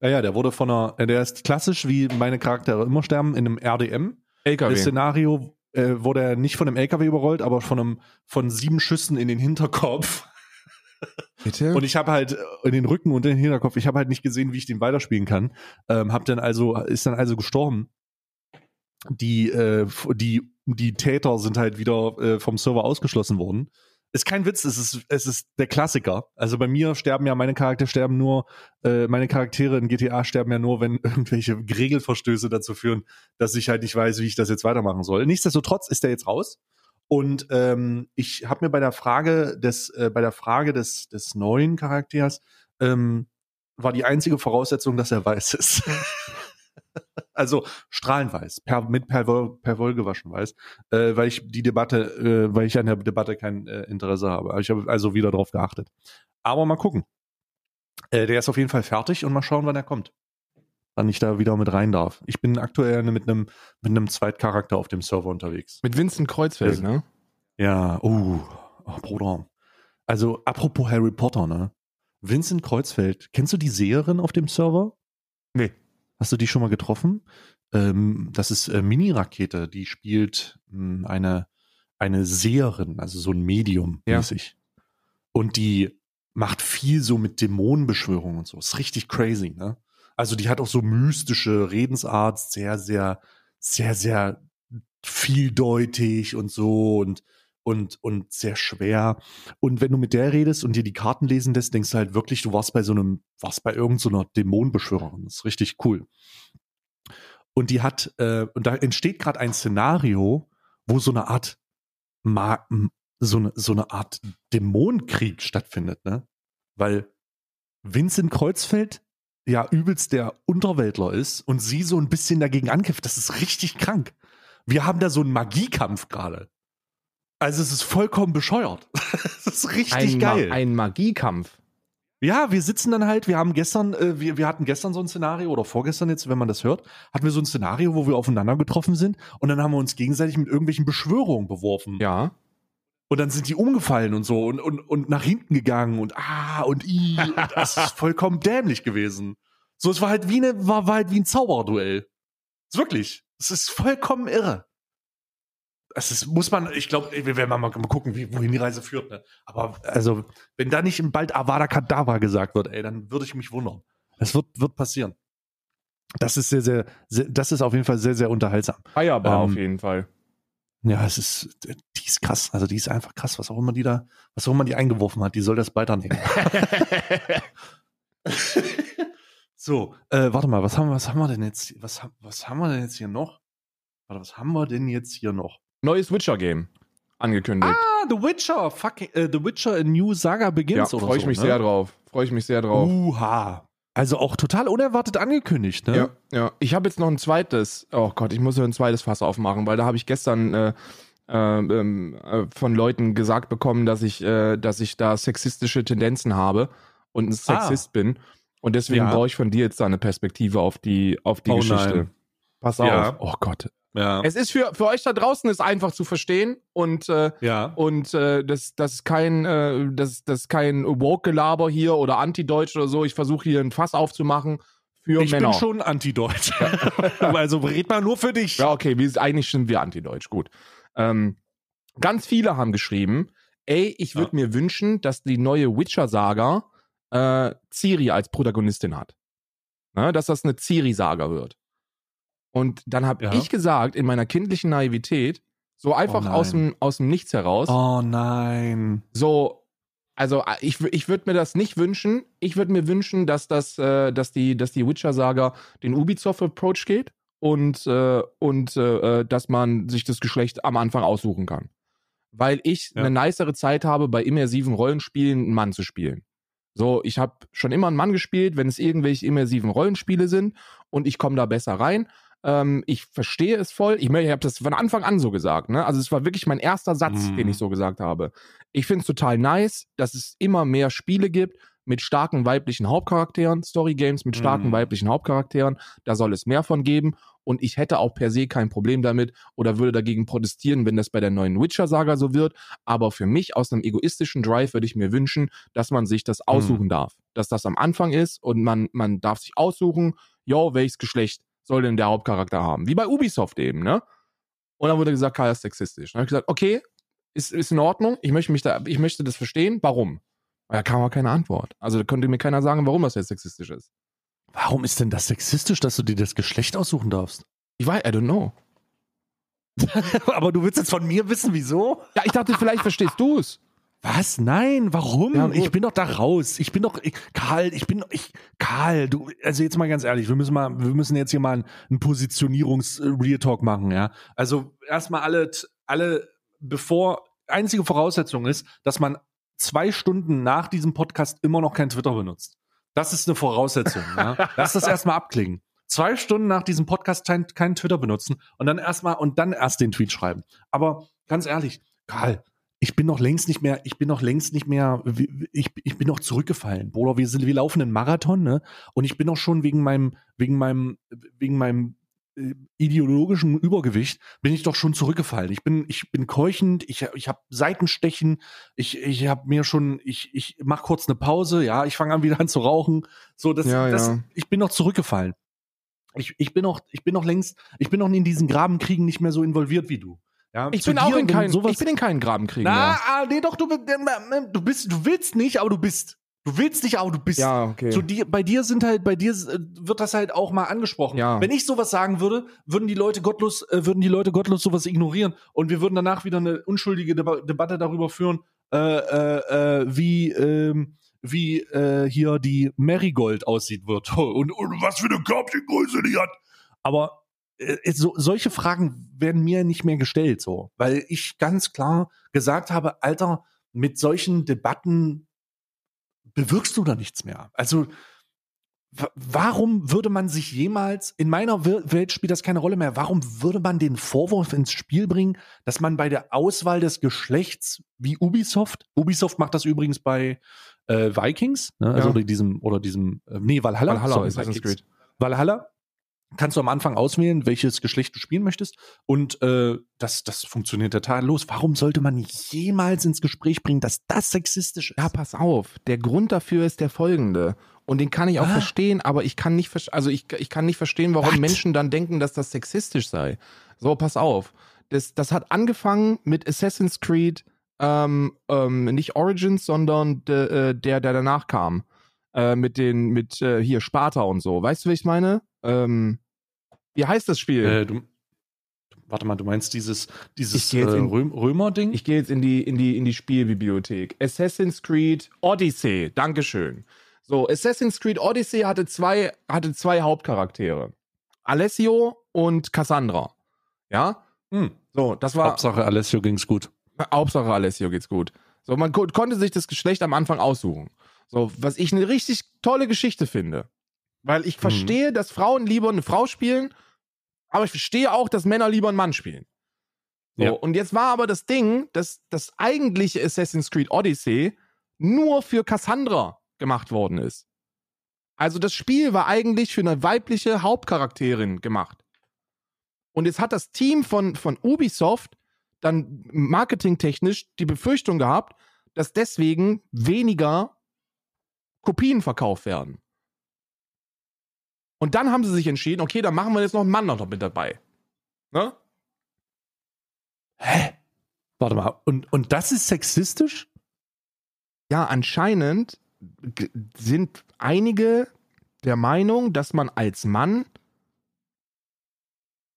ja, ja, der wurde von einer, äh, der ist klassisch, wie meine Charaktere immer sterben, in einem RDM. LKW. Das Szenario äh, wurde er nicht von einem LKW überrollt, aber von einem von sieben Schüssen in den Hinterkopf. Bitte? Und ich habe halt äh, in den Rücken und in den Hinterkopf, ich habe halt nicht gesehen, wie ich den weiterspielen kann. Ähm, hab dann also, ist dann also gestorben. Die, äh, die, die Täter sind halt wieder äh, vom Server ausgeschlossen worden. Ist kein Witz, es ist, es ist der Klassiker. Also bei mir sterben ja meine Charaktere sterben nur, äh, meine Charaktere in GTA sterben ja nur, wenn irgendwelche Regelverstöße dazu führen, dass ich halt nicht weiß, wie ich das jetzt weitermachen soll. Nichtsdestotrotz ist der jetzt raus. Und ähm, ich habe mir bei der Frage des, äh, bei der Frage des, des neuen Charakters ähm, war die einzige Voraussetzung, dass er weiß ist. also strahlenweiß, per, mit Perwoll, Perwoll gewaschen weiß, äh, weil ich die Debatte, äh, weil ich an der Debatte kein äh, Interesse habe. Ich habe also wieder drauf geachtet. Aber mal gucken. Äh, der ist auf jeden Fall fertig und mal schauen, wann er kommt. Wann ich da wieder mit rein darf. Ich bin aktuell mit einem mit einem Zweitcharakter auf dem Server unterwegs. Mit Vincent Kreuzfeld, Ja. ne? Ja, uh, oh, Bruder. Also, apropos Harry Potter, ne? Vincent Kreuzfeld, kennst du die Seherin auf dem Server? Nee. Hast du die schon mal getroffen? Ähm, das ist äh, Mini-Rakete, die spielt mh, eine, eine Seherin, also so ein Medium Ja. mäßig. Und die macht viel so mit Dämonenbeschwörungen und so. Ist richtig crazy, ne? Also die hat auch so mystische Redensart, sehr, sehr, sehr, sehr vieldeutig und so und und und sehr schwer. Und wenn du mit der redest und dir die Karten lesen lässt, denkst du halt wirklich, du warst bei so einem, warst bei irgendeiner Dämonenbeschwörerin. Das ist richtig cool. Und die hat, äh, und da entsteht gerade ein Szenario, wo so eine Art Ma so eine, so eine Art Dämonenkrieg stattfindet, ne? Weil Vincent Kreuzfeld ja übelst der Unterweltler ist und sie so ein bisschen dagegen ankämpft. Das ist richtig krank. Wir haben da so einen Magiekampf gerade. Also es ist vollkommen bescheuert. das ist richtig Ein, Ma geil. ein Magiekampf. Ja, wir sitzen dann halt, wir haben gestern, äh, wir, wir hatten gestern so ein Szenario oder vorgestern jetzt, wenn man das hört, hatten wir so ein Szenario, wo wir aufeinander getroffen sind und dann haben wir uns gegenseitig mit irgendwelchen Beschwörungen beworfen. Ja. Und dann sind die umgefallen und so und, und, und nach hinten gegangen und ah und i und das ist vollkommen dämlich gewesen. So, es war halt wie eine, war, war halt wie ein Zauberduell. Ist wirklich. Es ist vollkommen irre. Es ist, muss man, ich glaube, wir werden mal, mal gucken, wie, wohin die Reise führt, ne? Aber also, wenn da nicht bald Avada Kedavra gesagt wird, ey, dann würde ich mich wundern. Das wird, wird passieren. Das ist sehr, sehr, sehr, das ist auf jeden Fall sehr, sehr unterhaltsam. Feierbar Ähm, auf jeden Fall. Ja, es ist, die ist krass. Also die ist einfach krass, was auch immer die da, was auch immer die eingeworfen hat, die soll das weiternehmen. so, äh, warte mal, was haben, was haben wir denn jetzt, was, haben- was haben wir denn jetzt hier noch? Warte, was haben wir denn jetzt hier noch? Neues Witcher-Game. Angekündigt. Ah, The Witcher, fucking, äh, The Witcher a New Saga ja, Begins oder freue ich so, mich ne? sehr drauf. Freue ich mich sehr drauf. Uha. Also auch total unerwartet angekündigt, ne? Ja, ja. Ich habe jetzt noch ein zweites, oh Gott, ich muss ja ein zweites Fass aufmachen, weil da habe ich gestern äh, äh, äh, von Leuten gesagt bekommen, dass ich, äh, dass ich da sexistische Tendenzen habe und ein Sexist bin. Und deswegen Ja. brauche ich von dir jetzt da eine Perspektive auf die, auf die Oh Geschichte. nein. Pass Ja. auf. Oh Gott. Ja. Es ist für, für euch da draußen ist einfach zu verstehen und äh, ja. und äh, das, das ist kein, äh, das, das ist kein Woke-Gelaber hier oder Anti-Deutsch oder so. Ich versuche hier ein Fass aufzumachen für Ich Männer. bin schon antideutsch. also red mal nur für dich. Ja, okay, wir, eigentlich sind wir antideutsch, gut. Ähm, ganz viele haben geschrieben, ey, ich würde mir wünschen, dass die neue Witcher-Saga äh, Ciri als Protagonistin hat. Ne, dass das eine Ciri-Saga wird. Und dann habe Ja. ich gesagt, in meiner kindlichen Naivität, so einfach nein. aus, dem, aus dem Nichts heraus, Oh nein. so, also ich, ich würde mir das nicht wünschen. Ich würde mir wünschen, dass das, äh, dass die, dass die Witcher-Saga den Ubisoft-Approach geht und, äh, und äh, äh, dass man sich das Geschlecht am Anfang aussuchen kann. Weil ich Ja. eine nicere Zeit habe, bei immersiven Rollenspielen einen Mann zu spielen. So, ich habe schon immer einen Mann gespielt, wenn es irgendwelche immersiven Rollenspiele sind und ich komme da besser rein. Ähm, ich verstehe es voll. Ich, ich habe das von Anfang an so gesagt. Ne? Also es war wirklich mein erster Satz, Mhm. den ich so gesagt habe. Ich finde es total nice, dass es immer mehr Spiele gibt mit starken weiblichen Hauptcharakteren, Story-Games mit starken Mhm. weiblichen Hauptcharakteren. Da soll es mehr von geben. Und ich hätte auch per se kein Problem damit oder würde dagegen protestieren, wenn das bei der neuen Witcher-Saga so wird. Aber für mich aus einem egoistischen Drive würde ich mir wünschen, dass man sich das aussuchen darf. Dass das am Anfang ist und man, man darf sich aussuchen, yo, welches Geschlecht soll denn der Hauptcharakter haben? Wie bei Ubisoft eben, ne? Und dann wurde gesagt, Kaya ist sexistisch. Dann habe ich gesagt, okay, ist, ist in Ordnung, ich möchte, mich da, ich möchte das verstehen, warum? Da kam aber keine Antwort. Also da konnte mir keiner sagen, warum das jetzt sexistisch ist. Warum ist denn das sexistisch, dass du dir das Geschlecht aussuchen darfst? Ich weiß, I don't know. Aber du willst jetzt von mir wissen, wieso? Ja, ich dachte, vielleicht verstehst du es. Was? Nein, warum? Ja, ich bin doch da raus. Ich bin doch, ich, Karl, ich bin, ich, Karl, du, also jetzt mal ganz ehrlich, wir müssen mal, wir müssen jetzt hier mal einen, einen Positionierungs-Real Talk machen, ja. Also erstmal alle, alle, bevor, einzige Voraussetzung ist, dass man zwei Stunden nach diesem Podcast immer noch kein Twitter benutzt. Das ist eine Voraussetzung, ja. Lass das erstmal abklingen. Zwei Stunden nach diesem Podcast kein, kein Twitter benutzen und dann erstmal und dann erst den Tweet schreiben. Aber ganz ehrlich, Karl, ich bin noch längst nicht mehr, ich bin noch längst nicht mehr, ich, ich bin noch zurückgefallen. Bruder, wir sind, wir laufen einen Marathon, ne? Und ich bin noch schon wegen meinem, wegen meinem, wegen meinem äh, ideologischen Übergewicht bin ich doch schon zurückgefallen. Ich bin, ich bin keuchend, ich, ich habe Seitenstechen, ich, ich habe mir schon, ich, ich mach kurz eine Pause, ja, ich fange an wieder an zu rauchen. So, das, Ja, das, ja. ich bin noch zurückgefallen. Ich, ich bin noch, ich bin noch längst, ich bin noch in diesen Grabenkriegen nicht mehr so involviert wie du. Ja, Ich bin auch in keinen, sowas- ich bin in keinen Grabenkriegen na, mehr. ah, nee, doch, du, bi- du bist, du willst nicht, aber du bist. Du willst nicht, aber du bist. Ja, okay. So die, bei dir sind halt, bei dir äh, wird das halt auch mal angesprochen. Ja. Wenn ich sowas sagen würde, würden die Leute gottlos, äh, würden die Leute gottlos sowas ignorieren und wir würden danach wieder eine unschuldige Deba Debatte darüber führen, äh, äh, äh, wie, ähm, wie äh, hier die Marigold aussieht wird und, und was für eine Körbchengröße die hat. Aber so, solche Fragen werden mir nicht mehr gestellt, so, weil ich ganz klar gesagt habe, Alter, mit solchen Debatten bewirkst du da nichts mehr. Also wa- warum würde man sich jemals, in meiner Welt spielt das keine Rolle mehr, warum würde man den Vorwurf ins Spiel bringen, dass man bei der Auswahl des Geschlechts wie Ubisoft, Ubisoft macht das übrigens bei äh, Vikings, ne? also Ja. oder diesem, oder diesem, äh, nee, Valhalla, Valhalla, sorry. Valhalla kannst du am Anfang auswählen, welches Geschlecht du spielen möchtest. Und äh, das, das funktioniert tadellos. Warum sollte man jemals ins Gespräch bringen, dass das sexistisch ist? Ja, pass auf. Der Grund dafür ist der folgende. Und den kann ich auch Ah. verstehen, aber ich kann nicht, also ich, ich kann nicht verstehen, warum Was? Menschen dann denken, dass das sexistisch sei. So, pass auf. Das, das hat angefangen mit Assassin's Creed, ähm, ähm, nicht Origins, sondern de, äh, der, der danach kam. Äh, mit den, mit äh, hier Sparta und so. Weißt du, wie ich meine? Ähm, wie heißt das Spiel? Äh, du, warte mal, du meinst dieses, dieses Ich geh jetzt äh, in- Röm Römer-Ding? Ich gehe jetzt in die, in, die, in die Spielbibliothek. Assassin's Creed Odyssey. Dankeschön. So, Assassin's Creed Odyssey hatte zwei, hatte zwei Hauptcharaktere. Alessio und Cassandra. Ja? Hm. So, das war. Hauptsache Alessio ging's gut. Hauptsache Alessio geht's gut. So, man ko konnte sich das Geschlecht am Anfang aussuchen. So, was ich eine richtig tolle Geschichte finde. Weil ich verstehe, dass Frauen lieber eine Frau spielen, aber ich verstehe auch, dass Männer lieber einen Mann spielen. So, Ja. und jetzt war aber das Ding, dass das eigentliche Assassin's Creed Odyssey nur für Cassandra gemacht worden ist. Also das Spiel war eigentlich für eine weibliche Hauptcharakterin gemacht. Und jetzt hat das Team von, von Ubisoft dann marketingtechnisch die Befürchtung gehabt, dass deswegen weniger Kopien verkauft werden. Und dann haben sie sich entschieden, okay, dann machen wir jetzt noch einen Mann noch mit dabei. Ne? Hä? Warte mal, und, und das ist sexistisch? Ja, anscheinend sind einige der Meinung, dass man als Mann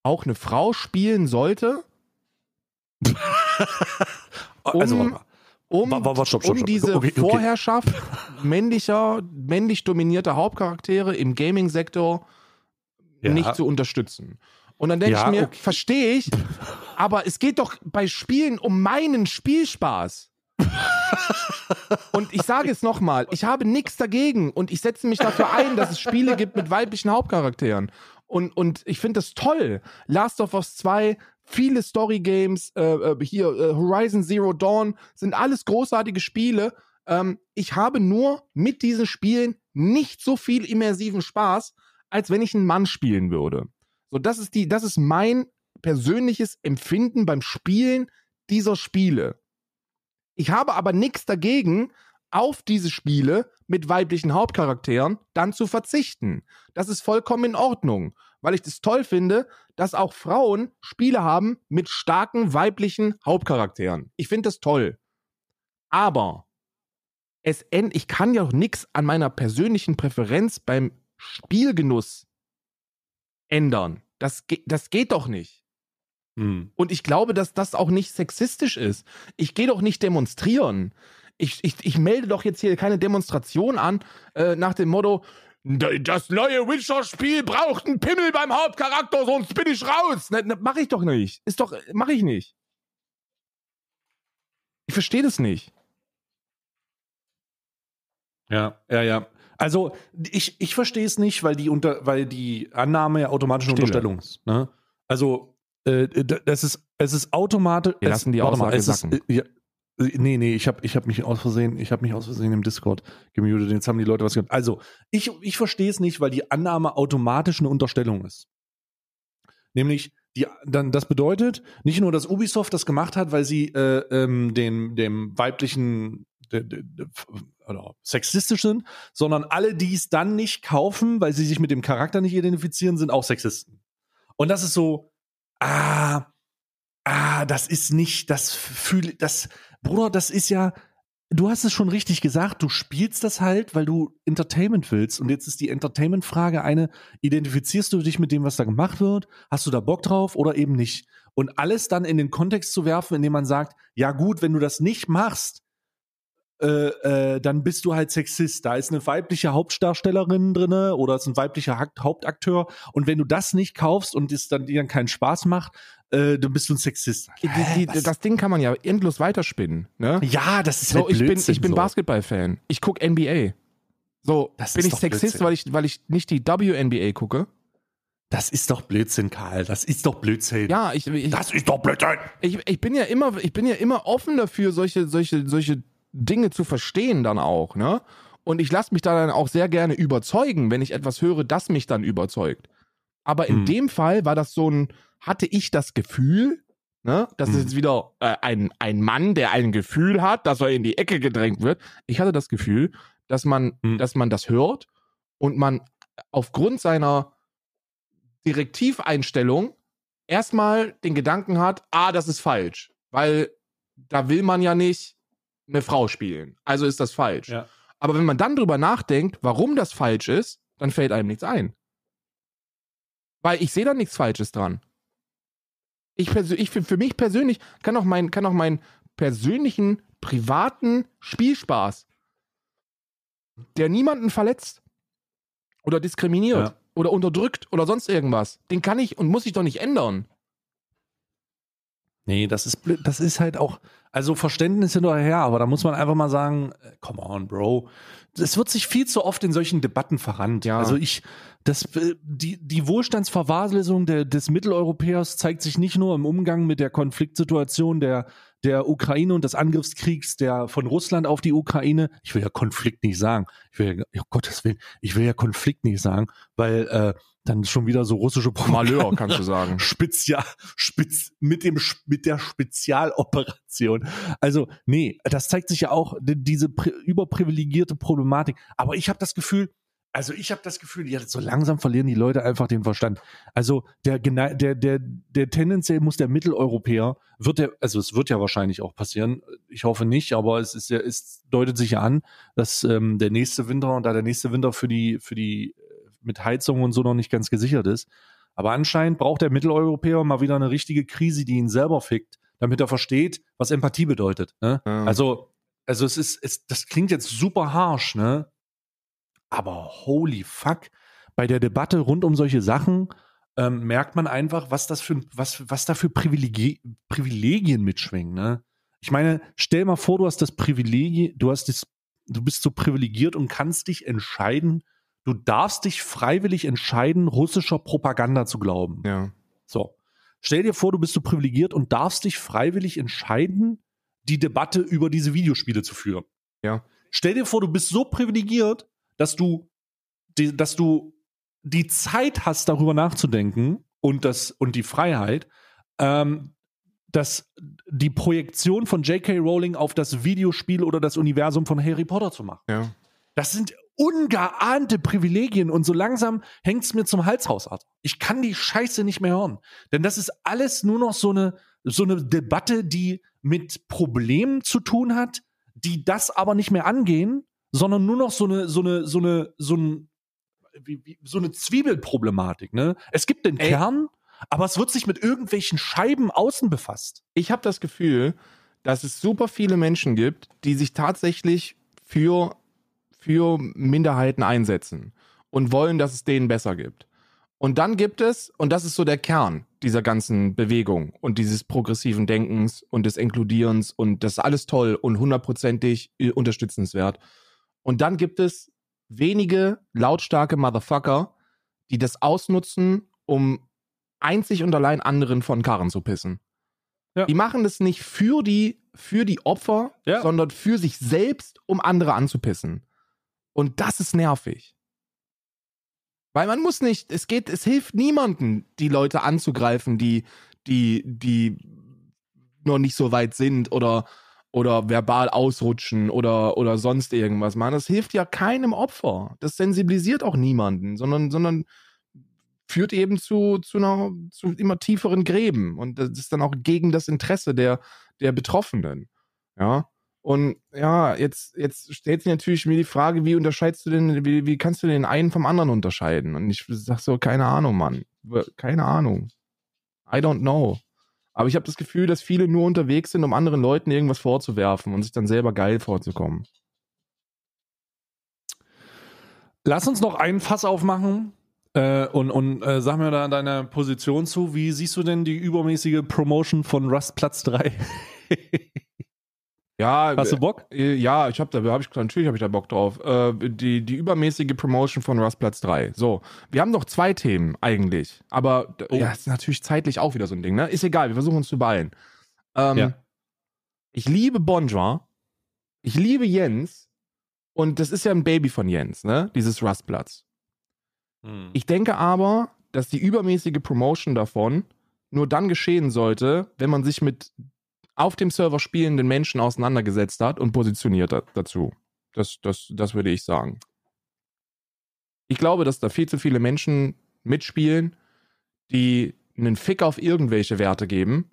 auch eine Frau spielen sollte, also, Um- warte mal. Um, Wa- wa- wa- stopp, stopp, um diese Okay, okay. Vorherrschaft männlicher, männlich dominierter Hauptcharaktere im Gaming-Sektor Ja. nicht zu unterstützen. Und dann denke Ja, ich mir, okay. verstehe ich, aber es geht doch bei Spielen um meinen Spielspaß. und ich sage es nochmal, ich habe nichts dagegen und ich setze mich dafür ein, dass es Spiele gibt mit weiblichen Hauptcharakteren. Und, und ich finde das toll. Last of Us 2, viele Story Games, äh, äh, hier äh, Horizon Zero Dawn, sind alles großartige Spiele. Ähm, ich habe nur mit diesen Spielen nicht so viel immersiven Spaß, als wenn ich einen Mann spielen würde. So, das ist die, das ist mein persönliches Empfinden beim Spielen dieser Spiele. Ich habe aber nichts dagegen, auf diese Spiele mit weiblichen Hauptcharakteren dann zu verzichten. Das ist vollkommen in Ordnung, weil ich das toll finde, dass auch Frauen Spiele haben mit starken weiblichen Hauptcharakteren. Ich finde das toll. Aber es end, ich kann ja auch nichts an meiner persönlichen Präferenz beim Spielgenuss ändern. Das, das geht doch nicht. Hm. Und ich glaube, dass das auch nicht sexistisch ist. Ich gehe doch nicht demonstrieren. Ich, ich, ich melde doch jetzt hier keine Demonstration an äh, nach dem Motto, das neue Witcher-Spiel braucht einen Pimmel beim Hauptcharakter, sonst bin ich raus. Ne, ne, mach ich doch nicht. Ist doch, mach ich nicht. Ich verstehe das nicht. Ja, ja, ja. Also ich, ich verstehe es nicht, weil die unter, weil die Annahme ja automatische Stille. Unterstellung ist. Ne? Also äh, das ist, es ist automatisch. Wir lassen die Aussage sacken. Ist, äh, ja, Nee, nee, ich habe ich hab mich aus Versehen, ich habe mich aus Versehen im Discord gemutet. Jetzt haben die Leute was gehört. Also, ich, ich verstehe es nicht, weil die Annahme automatisch eine Unterstellung ist. Nämlich, die, dann, das bedeutet nicht nur, dass Ubisoft das gemacht hat, weil sie äh, ähm, dem, dem weiblichen de, de, de, oder sexistisch sind, sondern alle, die es dann nicht kaufen, weil sie sich mit dem Charakter nicht identifizieren, sind auch Sexisten. Und das ist so, ah, ah, das ist nicht, das fühle, das, Bruder, das ist ja, du hast es schon richtig gesagt, du spielst das halt, weil du Entertainment willst. Und jetzt ist die Entertainment-Frage eine, identifizierst du dich mit dem, was da gemacht wird? Hast du da Bock drauf oder eben nicht? Und alles dann in den Kontext zu werfen, indem man sagt, ja gut, wenn du das nicht machst, äh, äh, dann bist du halt Sexist. Da ist eine weibliche Hauptdarstellerin drinne oder ist ein weiblicher Hauptakteur. Und wenn du das nicht kaufst und es dann dir dann keinen Spaß macht, äh, dann bist du ein Sexist. Die, die, das Ding kann man ja endlos weiterspinnen. Ne? Ja, das ist so, halt ich bin, ich bin so. Basketball-Fan. Ich gucke NBA. So, das bin ich Sexist, weil ich, weil ich nicht die WNBA gucke? Das ist doch Blödsinn, Karl. Das ist doch Blödsinn. Ja, ich, ich das ist doch Blödsinn. Ich, ich bin ja immer, ich bin ja immer offen dafür, solche, solche, solche Dinge zu verstehen dann auch, ne? Und ich lasse mich da dann auch sehr gerne überzeugen, wenn ich etwas höre, das mich dann überzeugt. Aber in hm. dem Fall war das so ein, hatte ich das Gefühl, ne, das ist jetzt wieder äh, ein, ein Mann, der ein Gefühl hat, dass er in die Ecke gedrängt wird. Ich hatte das Gefühl, dass man, hm. dass man das hört und man aufgrund seiner Direktiveinstellung erstmal den Gedanken hat, ah, das ist falsch, weil da will man ja nicht eine Frau spielen. Also ist das falsch. Ja. Aber wenn man dann drüber nachdenkt, warum das falsch ist, dann fällt einem nichts ein. Weil ich sehe da nichts Falsches dran. Ich, ich für mich persönlich kann auch, mein, kann auch meinen persönlichen, privaten Spielspaß, der niemanden verletzt oder diskriminiert ja. oder unterdrückt oder sonst irgendwas, den kann ich und muss ich doch nicht ändern. Nee, das ist blöd. Das ist halt auch, also Verständnis hinterher, aber da muss man einfach mal sagen, äh, come on, Bro. Es wird sich viel zu oft in solchen Debatten verrannt. Ja. Also ich, das, äh, die, die Wohlstandsverwahrlosung der, des Mitteleuropäers zeigt sich nicht nur im Umgang mit der Konfliktsituation der, der Ukraine und des Angriffskriegs der von Russland auf die Ukraine. Ich will ja Konflikt nicht sagen. Ich will ja, oh Gottes Willen, ich will ja Konflikt nicht sagen, weil äh, dann schon wieder so russische Malheur, kannst du sagen. Spezial, spitz, mit dem, mit der Spezialoperation. Also, nee, das zeigt sich ja auch, diese überprivilegierte Problematik. Aber ich habe das Gefühl, also ich habe das Gefühl, ja, so langsam verlieren die Leute einfach den Verstand. Also der, der, der, der tendenziell muss der Mitteleuropäer, wird der, also es wird ja wahrscheinlich auch passieren, ich hoffe nicht, aber es ist ja, es deutet sich ja an, dass ähm, der nächste Winter und da der nächste Winter für die, für die mit Heizung und so noch nicht ganz gesichert ist. Aber anscheinend braucht der Mitteleuropäer mal wieder eine richtige Krise, die ihn selber fickt, damit er versteht, was Empathie bedeutet. Ne? Ja. Also, also es ist, es, das klingt jetzt super harsh, ne? Aber holy fuck, bei der Debatte rund um solche Sachen ähm, merkt man einfach, was das für was, was da für Privilegi Privilegien mitschwingen, ne? Ich meine, stell mal vor, du hast das Privileg, du hast das, du bist so privilegiert und kannst dich entscheiden, du darfst dich freiwillig entscheiden, russischer Propaganda zu glauben. Ja. So. Stell dir vor, du bist so privilegiert und darfst dich freiwillig entscheiden, die Debatte über diese Videospiele zu führen. Ja. Stell dir vor, du bist so privilegiert, dass du, die, dass du die Zeit hast, darüber nachzudenken und das und die Freiheit, ähm, dass die Projektion von J.K. Rowling auf das Videospiel oder das Universum von Harry Potter zu machen. Ja. Das sind ungeahnte Privilegien und so langsam hängt es mir zum Hals raus. Arthur. Ich kann die Scheiße nicht mehr hören. Denn das ist alles nur noch so eine, so eine Debatte, die mit Problemen zu tun hat, die das aber nicht mehr angehen, sondern nur noch so eine, so eine, so eine, so ein, wie, wie, so eine Zwiebelproblematik. Ne? Es gibt den Ey. Kern, aber es wird sich mit irgendwelchen Scheiben außen befasst. Ich habe das Gefühl, dass es super viele Menschen gibt, die sich tatsächlich für, für Minderheiten einsetzen und wollen, dass es denen besser gibt. Und dann gibt es, und das ist so der Kern dieser ganzen Bewegung und dieses progressiven Denkens und des Inkludierens und das ist alles toll und hundertprozentig unterstützenswert. Und dann gibt es wenige lautstarke Motherfucker, die das ausnutzen, um einzig und allein anderen von Karren zu pissen. Ja. Die machen das nicht für die, für die Opfer, Ja. sondern für sich selbst, um andere anzupissen. Und das ist nervig. Weil man muss nicht, es geht, es hilft niemanden, die Leute anzugreifen, die, die, die noch nicht so weit sind oder, oder verbal ausrutschen oder, oder sonst irgendwas machen. Das hilft ja keinem Opfer. Das sensibilisiert auch niemanden, sondern, sondern führt eben zu, zu einer, zu immer tieferen Gräben. Und das ist dann auch gegen das Interesse der, der Betroffenen. Ja. Und ja, jetzt, jetzt stellt sich natürlich mir die Frage, wie unterscheidest du denn, wie, wie kannst du den einen vom anderen unterscheiden? Und ich sag so, keine Ahnung, Mann. Keine Ahnung. I don't know. Aber ich habe das Gefühl, dass viele nur unterwegs sind, um anderen Leuten irgendwas vorzuwerfen und sich dann selber geil vorzukommen. Lass uns noch einen Fass aufmachen. Äh, und und äh, sag mir da deine Position zu. Wie siehst du denn die übermäßige Promotion von Rust Platz 3? Ja, Hast du Bock? Äh, Ja, ich habe da, hab ich, natürlich habe ich da Bock drauf. Äh, die, die übermäßige Promotion von Rust Platz 3. So, wir haben noch zwei Themen eigentlich. Aber Oh. ja, ist natürlich zeitlich auch wieder so ein Ding, ne? Ist egal, wir versuchen uns zu beeilen. Ähm, Ja. Ich liebe Bonjour. Ich liebe Jens. Und das ist ja ein Baby von Jens, ne? Dieses Rustplatz. Ich denke aber, dass die übermäßige Promotion davon nur dann geschehen sollte, wenn man sich mit auf dem Server spielenden Menschen auseinandergesetzt hat und positioniert hat dazu. Das, das, das würde ich sagen. Ich glaube, dass da viel zu viele Menschen mitspielen, die einen Fick auf irgendwelche Werte geben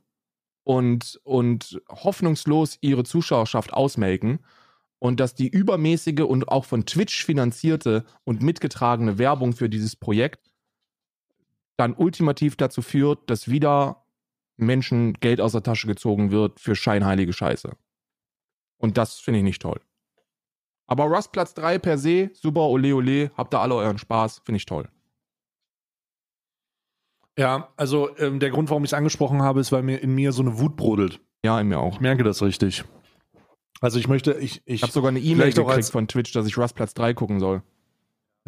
und, und hoffnungslos ihre Zuschauerschaft ausmelken und dass die übermäßige und auch von Twitch finanzierte und mitgetragene Werbung für dieses Projekt dann ultimativ dazu führt, dass wieder Menschen Geld aus der Tasche gezogen wird für scheinheilige Scheiße. Und das finde ich nicht toll. Aber Rust Platz 3 per se, super, ole ole, habt ihr alle euren Spaß, finde ich toll. Ja, also ähm, der Grund, warum ich es angesprochen habe, ist, weil mir in mir so eine Wut brodelt. Ja, in mir auch. Ich merke das richtig. Also ich möchte, ich, ich, habe sogar eine E-Mail gekriegt von Twitch, dass ich Rust Platz 3 gucken soll.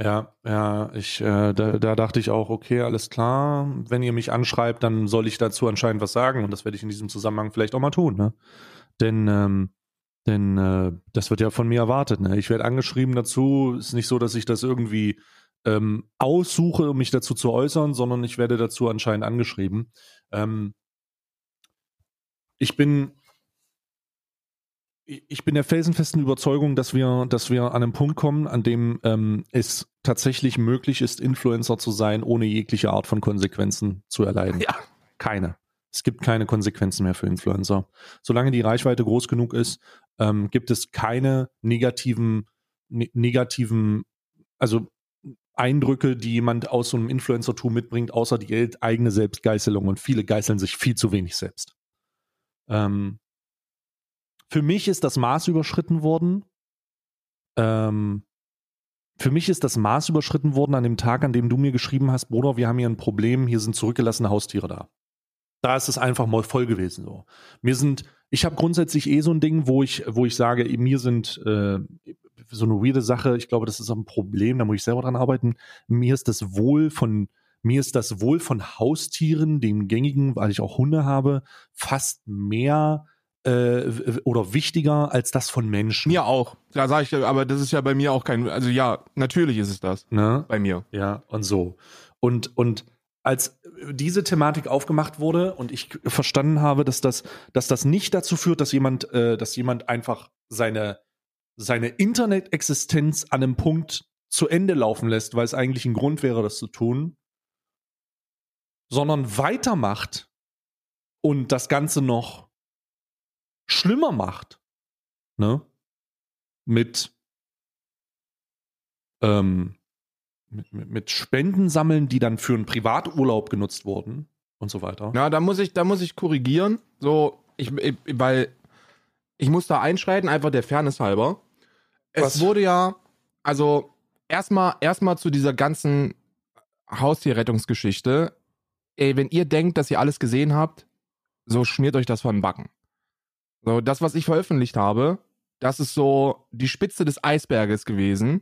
Ja, ja, ich, äh, da, da dachte ich auch, okay, alles klar. Wenn ihr mich anschreibt, dann soll ich dazu anscheinend was sagen und das werde ich in diesem Zusammenhang vielleicht auch mal tun, ne? Denn, ähm, denn äh, das wird ja von mir erwartet, ne? Ich werde angeschrieben dazu. Ist nicht so, dass ich das irgendwie ähm, aussuche, um mich dazu zu äußern, sondern ich werde dazu anscheinend angeschrieben. Ähm, ich bin ich bin der felsenfesten Überzeugung, dass wir, dass wir an einem Punkt kommen, an dem ähm, es tatsächlich möglich ist, Influencer zu sein, ohne jegliche Art von Konsequenzen zu erleiden. Ja. Keine. Es gibt keine Konsequenzen mehr für Influencer. Solange die Reichweite groß genug ist, ähm, gibt es keine negativen, ne negativen, also Eindrücke, die jemand aus so einem Influencer-Tum mitbringt, außer die eigene Selbstgeißelung. Und viele geißeln sich viel zu wenig selbst. Ähm, für mich ist das Maß überschritten worden. Ähm, für mich ist das Maß überschritten worden an dem Tag, an dem du mir geschrieben hast, Bruder, wir haben hier ein Problem, hier sind zurückgelassene Haustiere da. Da ist es einfach mal voll gewesen so. Mir sind, ich habe grundsätzlich eh so ein Ding, wo ich, wo ich sage, mir sind, äh, so eine weirde Sache. Ich glaube, das ist auch ein Problem, da muss ich selber dran arbeiten. Mir ist das Wohl von, mir ist das Wohl von Haustieren, den gängigen, weil ich auch Hunde habe, fast mehr äh, oder wichtiger als das von Menschen. Mir auch. Da sage ich, aber das ist ja bei mir auch kein, also ja, natürlich ist es das. Ne? Bei mir. Ja, und so. Und, und als diese Thematik aufgemacht wurde und ich verstanden habe, dass das, dass das nicht dazu führt, dass jemand, äh, dass jemand einfach seine, seine Internet-Existenz an einem Punkt zu Ende laufen lässt, weil es eigentlich ein Grund wäre, das zu tun, sondern weitermacht und das Ganze noch schlimmer macht. Ne? Mit, ähm, mit, mit, Spenden sammeln, die dann für einen Privaturlaub genutzt wurden und so weiter. Ja, da muss ich, da muss ich korrigieren. So, ich, ich weil ich muss da einschreiten, einfach der Fairness halber. Es Was? wurde ja, also erstmal erstmal zu dieser ganzen Haustierrettungsgeschichte. Ey, wenn ihr denkt, dass ihr alles gesehen habt, so schmiert euch das von den Backen. So, das, was ich veröffentlicht habe, das ist so die Spitze des Eisberges gewesen,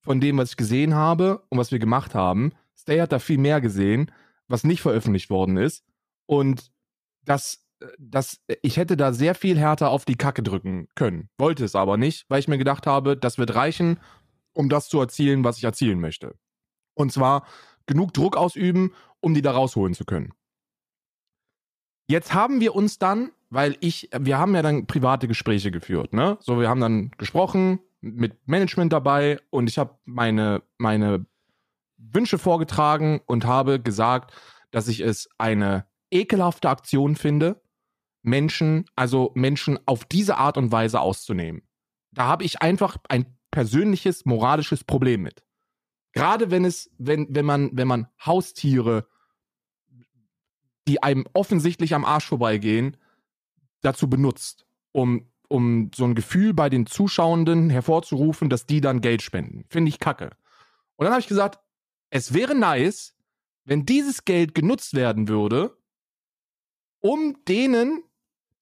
von dem, was ich gesehen habe und was wir gemacht haben. Stay hat da viel mehr gesehen, was nicht veröffentlicht worden ist. Und das, das, ich hätte da sehr viel härter auf die Kacke drücken können. Wollte es aber nicht, weil ich mir gedacht habe, das wird reichen, um das zu erzielen, was ich erzielen möchte. Und zwar genug Druck ausüben, um die da rausholen zu können. Jetzt haben wir uns dann, weil ich, wir haben ja dann private Gespräche geführt, ne? So, wir haben dann gesprochen mit Management dabei und ich habe meine, meine Wünsche vorgetragen und habe gesagt, dass ich es eine ekelhafte Aktion finde, Menschen, also Menschen auf diese Art und Weise auszunehmen. Da habe ich einfach ein persönliches moralisches Problem mit. Gerade wenn es, wenn, wenn man, wenn man Haustiere, die einem offensichtlich am Arsch vorbeigehen, dazu benutzt, um, um so ein Gefühl bei den Zuschauenden hervorzurufen, dass die dann Geld spenden. Finde ich kacke. Und dann habe ich gesagt, es wäre nice, wenn dieses Geld genutzt werden würde, um denen,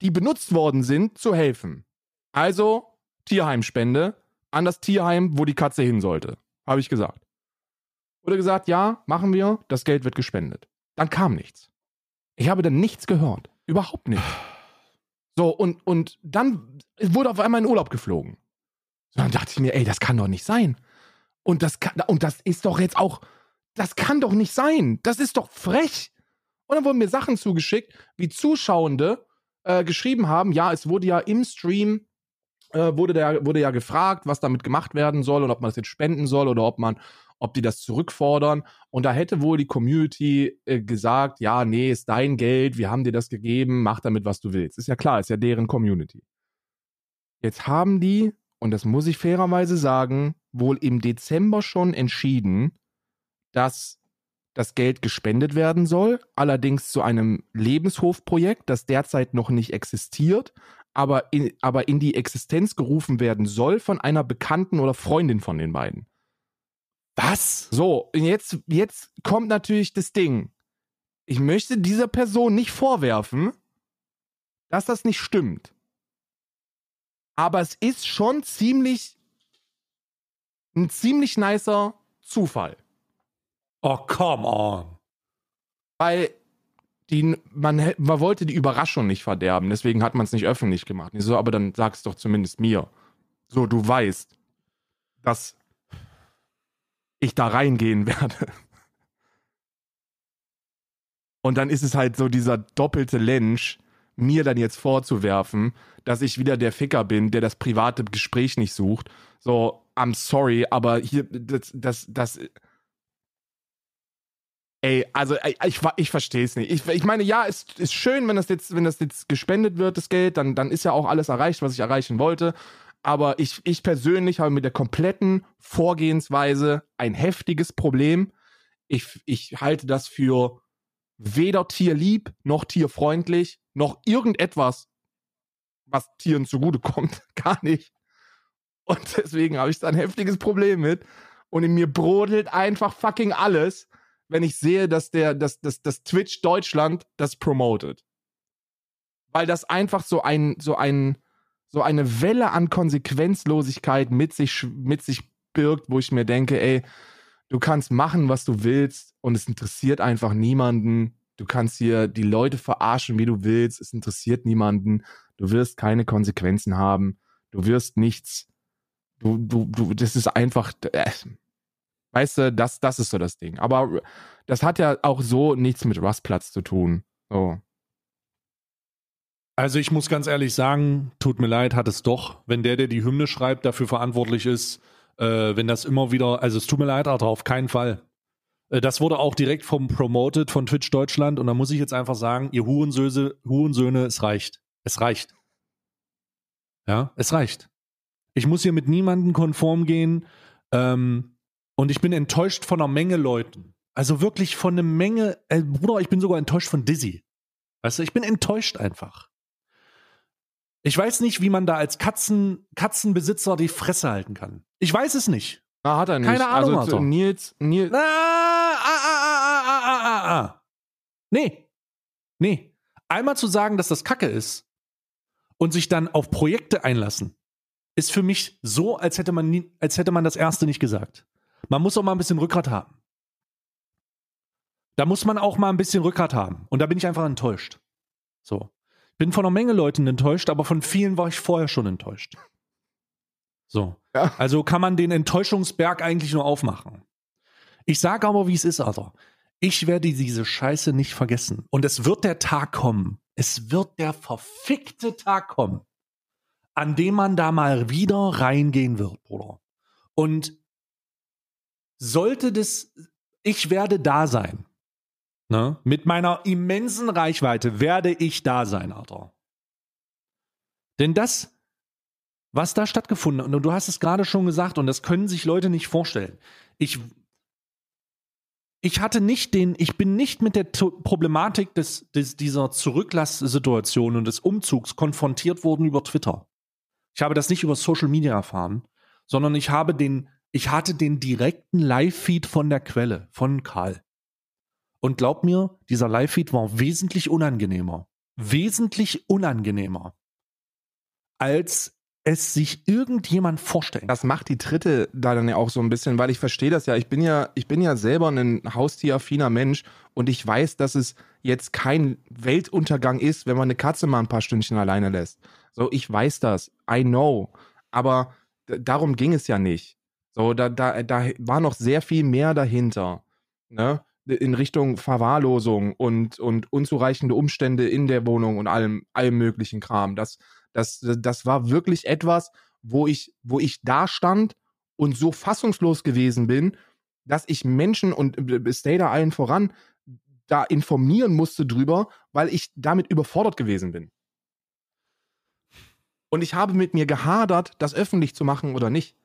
die benutzt worden sind, zu helfen. Also Tierheimspende an das Tierheim, wo die Katze hin sollte. Habe ich gesagt. Wurde gesagt, ja, machen wir, das Geld wird gespendet. Dann kam nichts. Ich habe dann nichts gehört. Überhaupt nicht. So, und, und dann wurde auf einmal in Urlaub geflogen. So, dann dachte ich mir, ey, das kann doch nicht sein. Und das kann, und das ist doch jetzt auch, das kann doch nicht sein. Das ist doch frech. Und dann wurden mir Sachen zugeschickt, wie Zuschauende äh, geschrieben haben, ja, es wurde ja im Stream, äh, wurde, der, wurde ja gefragt, was damit gemacht werden soll und ob man das jetzt spenden soll oder ob man, ob die das zurückfordern. Und da hätte wohl die Community äh, gesagt, ja, nee, ist dein Geld, wir haben dir das gegeben, mach damit, was du willst. Ist ja klar, ist ja deren Community. Jetzt haben die, und das muss ich fairerweise sagen, wohl im Dezember schon entschieden, dass das Geld gespendet werden soll, allerdings zu einem Lebenshofprojekt, das derzeit noch nicht existiert, aber in, aber in die Existenz gerufen werden soll von einer Bekannten oder Freundin von den beiden. Was? So, und jetzt, jetzt kommt natürlich das Ding. Ich möchte dieser Person nicht vorwerfen, dass das nicht stimmt. Aber es ist schon ziemlich ein ziemlich nicer Zufall. Oh, come on. Weil die, man, man wollte die Überraschung nicht verderben, deswegen hat man es nicht öffentlich gemacht. Ich so, aber dann sag's doch zumindest mir. So, du weißt, dass ich da reingehen werde. Und dann ist es halt so dieser doppelte Lensch, mir dann jetzt vorzuwerfen, dass ich wieder der Ficker bin, der das private Gespräch nicht sucht. So, I'm sorry, aber hier, das, das, das, Ey, also ey, ich, ich verstehe es nicht. Ich, ich meine, ja, es ist schön, wenn das jetzt, wenn das jetzt gespendet wird, das Geld, dann, dann ist ja auch alles erreicht, was ich erreichen wollte. Aber ich, ich persönlich habe mit der kompletten Vorgehensweise ein heftiges Problem. Ich, ich halte das für weder tierlieb noch tierfreundlich noch irgendetwas, was Tieren zugutekommt. Gar nicht. Und deswegen habe ich da ein heftiges Problem mit. Und in mir brodelt einfach fucking alles, wenn ich sehe, dass der, dass, dass, dass Twitch Deutschland das promotet. Weil das einfach so ein, so ein, so eine Welle an Konsequenzlosigkeit mit sich, mit sich birgt, wo ich mir denke, ey, du kannst machen, was du willst und es interessiert einfach niemanden. Du kannst hier die Leute verarschen, wie du willst. Es interessiert niemanden. Du wirst keine Konsequenzen haben. Du wirst nichts. Du, du, du, das ist einfach, äh, weißt du, das, das ist so das Ding. Aber das hat ja auch so nichts mit Rustplatz zu tun. So. Also ich muss ganz ehrlich sagen, tut mir leid, hat es doch. Wenn der, der die Hymne schreibt, dafür verantwortlich ist, äh, wenn das immer wieder, also es tut mir leid, Alter, auf keinen Fall. Äh, das wurde auch direkt vom Promoted von Twitch Deutschland und da muss ich jetzt einfach sagen, ihr Hurensöse, Hurensöhne, es reicht. Es reicht. Ja, es reicht. Ich muss hier mit niemandem konform gehen ähm, und ich bin enttäuscht von einer Menge Leuten. Also wirklich von einer Menge, äh, Bruder, ich bin sogar enttäuscht von Dizzy. Weißt du, ich bin enttäuscht einfach. Ich weiß nicht, wie man da als Katzen, Katzenbesitzer die Fresse halten kann. Ich weiß es nicht. Ah, hat er nicht. Keine Ahnung, also, Alter. Nils, Nils. Ah, ah, ah, ah, ah, ah, ah, ah. Nee. Nee. Einmal zu sagen, dass das Kacke ist und sich dann auf Projekte einlassen, ist für mich so, als hätte man, nie, als hätte man das erste nicht gesagt. Man muss auch mal ein bisschen Rückgrat haben. Da muss man auch mal ein bisschen Rückgrat haben. Und da bin ich einfach enttäuscht. So. Bin von einer Menge Leuten enttäuscht, aber von vielen war ich vorher schon enttäuscht. So. Ja. Also kann man den Enttäuschungsberg eigentlich nur aufmachen. Ich sage aber, wie es ist, Alter. Ich werde diese Scheiße nicht vergessen. Und es wird der Tag kommen. Es wird der verfickte Tag kommen, an dem man da mal wieder reingehen wird, Bruder. Und sollte das, ich werde da sein. Ne? Mit meiner immensen Reichweite werde ich da sein, Alter. Denn das, was da stattgefunden hat, und du hast es gerade schon gesagt, und das können sich Leute nicht vorstellen. Ich, ich hatte nicht den, ich bin nicht mit der Problematik des, des, dieser Zurücklasssituation und des Umzugs konfrontiert worden über Twitter. Ich habe das nicht über Social Media erfahren, sondern ich habe den, ich hatte den direkten Live-Feed von der Quelle, von Karl. Und glaub mir, dieser Live-Feed war wesentlich unangenehmer. Wesentlich unangenehmer. Als es sich irgendjemand vorstellen Das macht die dritte da dann ja auch so ein bisschen, weil ich verstehe das ja. Ich bin ja, ich bin ja selber ein haustieraffiner Mensch und ich weiß, dass es jetzt kein Weltuntergang ist, wenn man eine Katze mal ein paar Stündchen alleine lässt. So, ich weiß das. I know. Aber darum ging es ja nicht. So, da, da, da war noch sehr viel mehr dahinter. Ne? In Richtung Verwahrlosung und, und unzureichende Umstände in der Wohnung und allem, allem möglichen Kram. Das, das, das war wirklich etwas, wo ich, wo ich da stand und so fassungslos gewesen bin, dass ich Menschen und äh, stay allen voran da informieren musste drüber, weil ich damit überfordert gewesen bin. Und ich habe mit mir gehadert, das öffentlich zu machen oder nicht.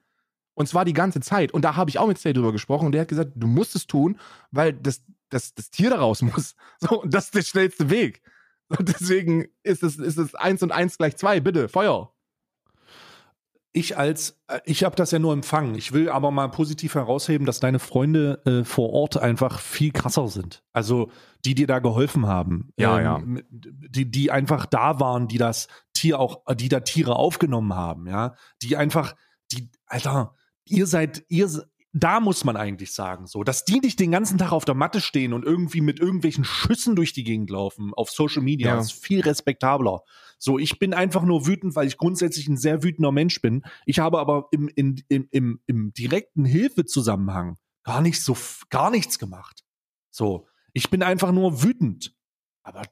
Und zwar die ganze Zeit. Und da habe ich auch mit Stay drüber gesprochen und der hat gesagt, du musst es tun, weil das, das, das Tier da raus muss. So, und das ist der schnellste Weg. Und deswegen ist es, ist es eins und eins gleich zwei. Bitte, Feuer. ich als, äh, ich habe das ja nur empfangen. Ich will aber mal positiv herausheben, dass deine Freunde äh, vor Ort einfach viel krasser sind. Also die dir da geholfen haben. Ja, ja. mit- Die, die einfach da waren, die das Tier auch, die da Tiere aufgenommen haben, ja. Die einfach, die, Alter, ihr seid, ihr, da muss man eigentlich sagen, so, dass die nicht den ganzen Tag auf der Matte stehen und irgendwie mit irgendwelchen Schüssen durch die Gegend laufen auf Social Media, Ja. ist viel respektabler. So, ich bin einfach nur wütend, weil ich grundsätzlich ein sehr wütender Mensch bin. Ich habe aber im, in, im, im, im direkten Hilfezusammenhang gar nicht so, gar nichts gemacht. So, ich bin einfach nur wütend. Aber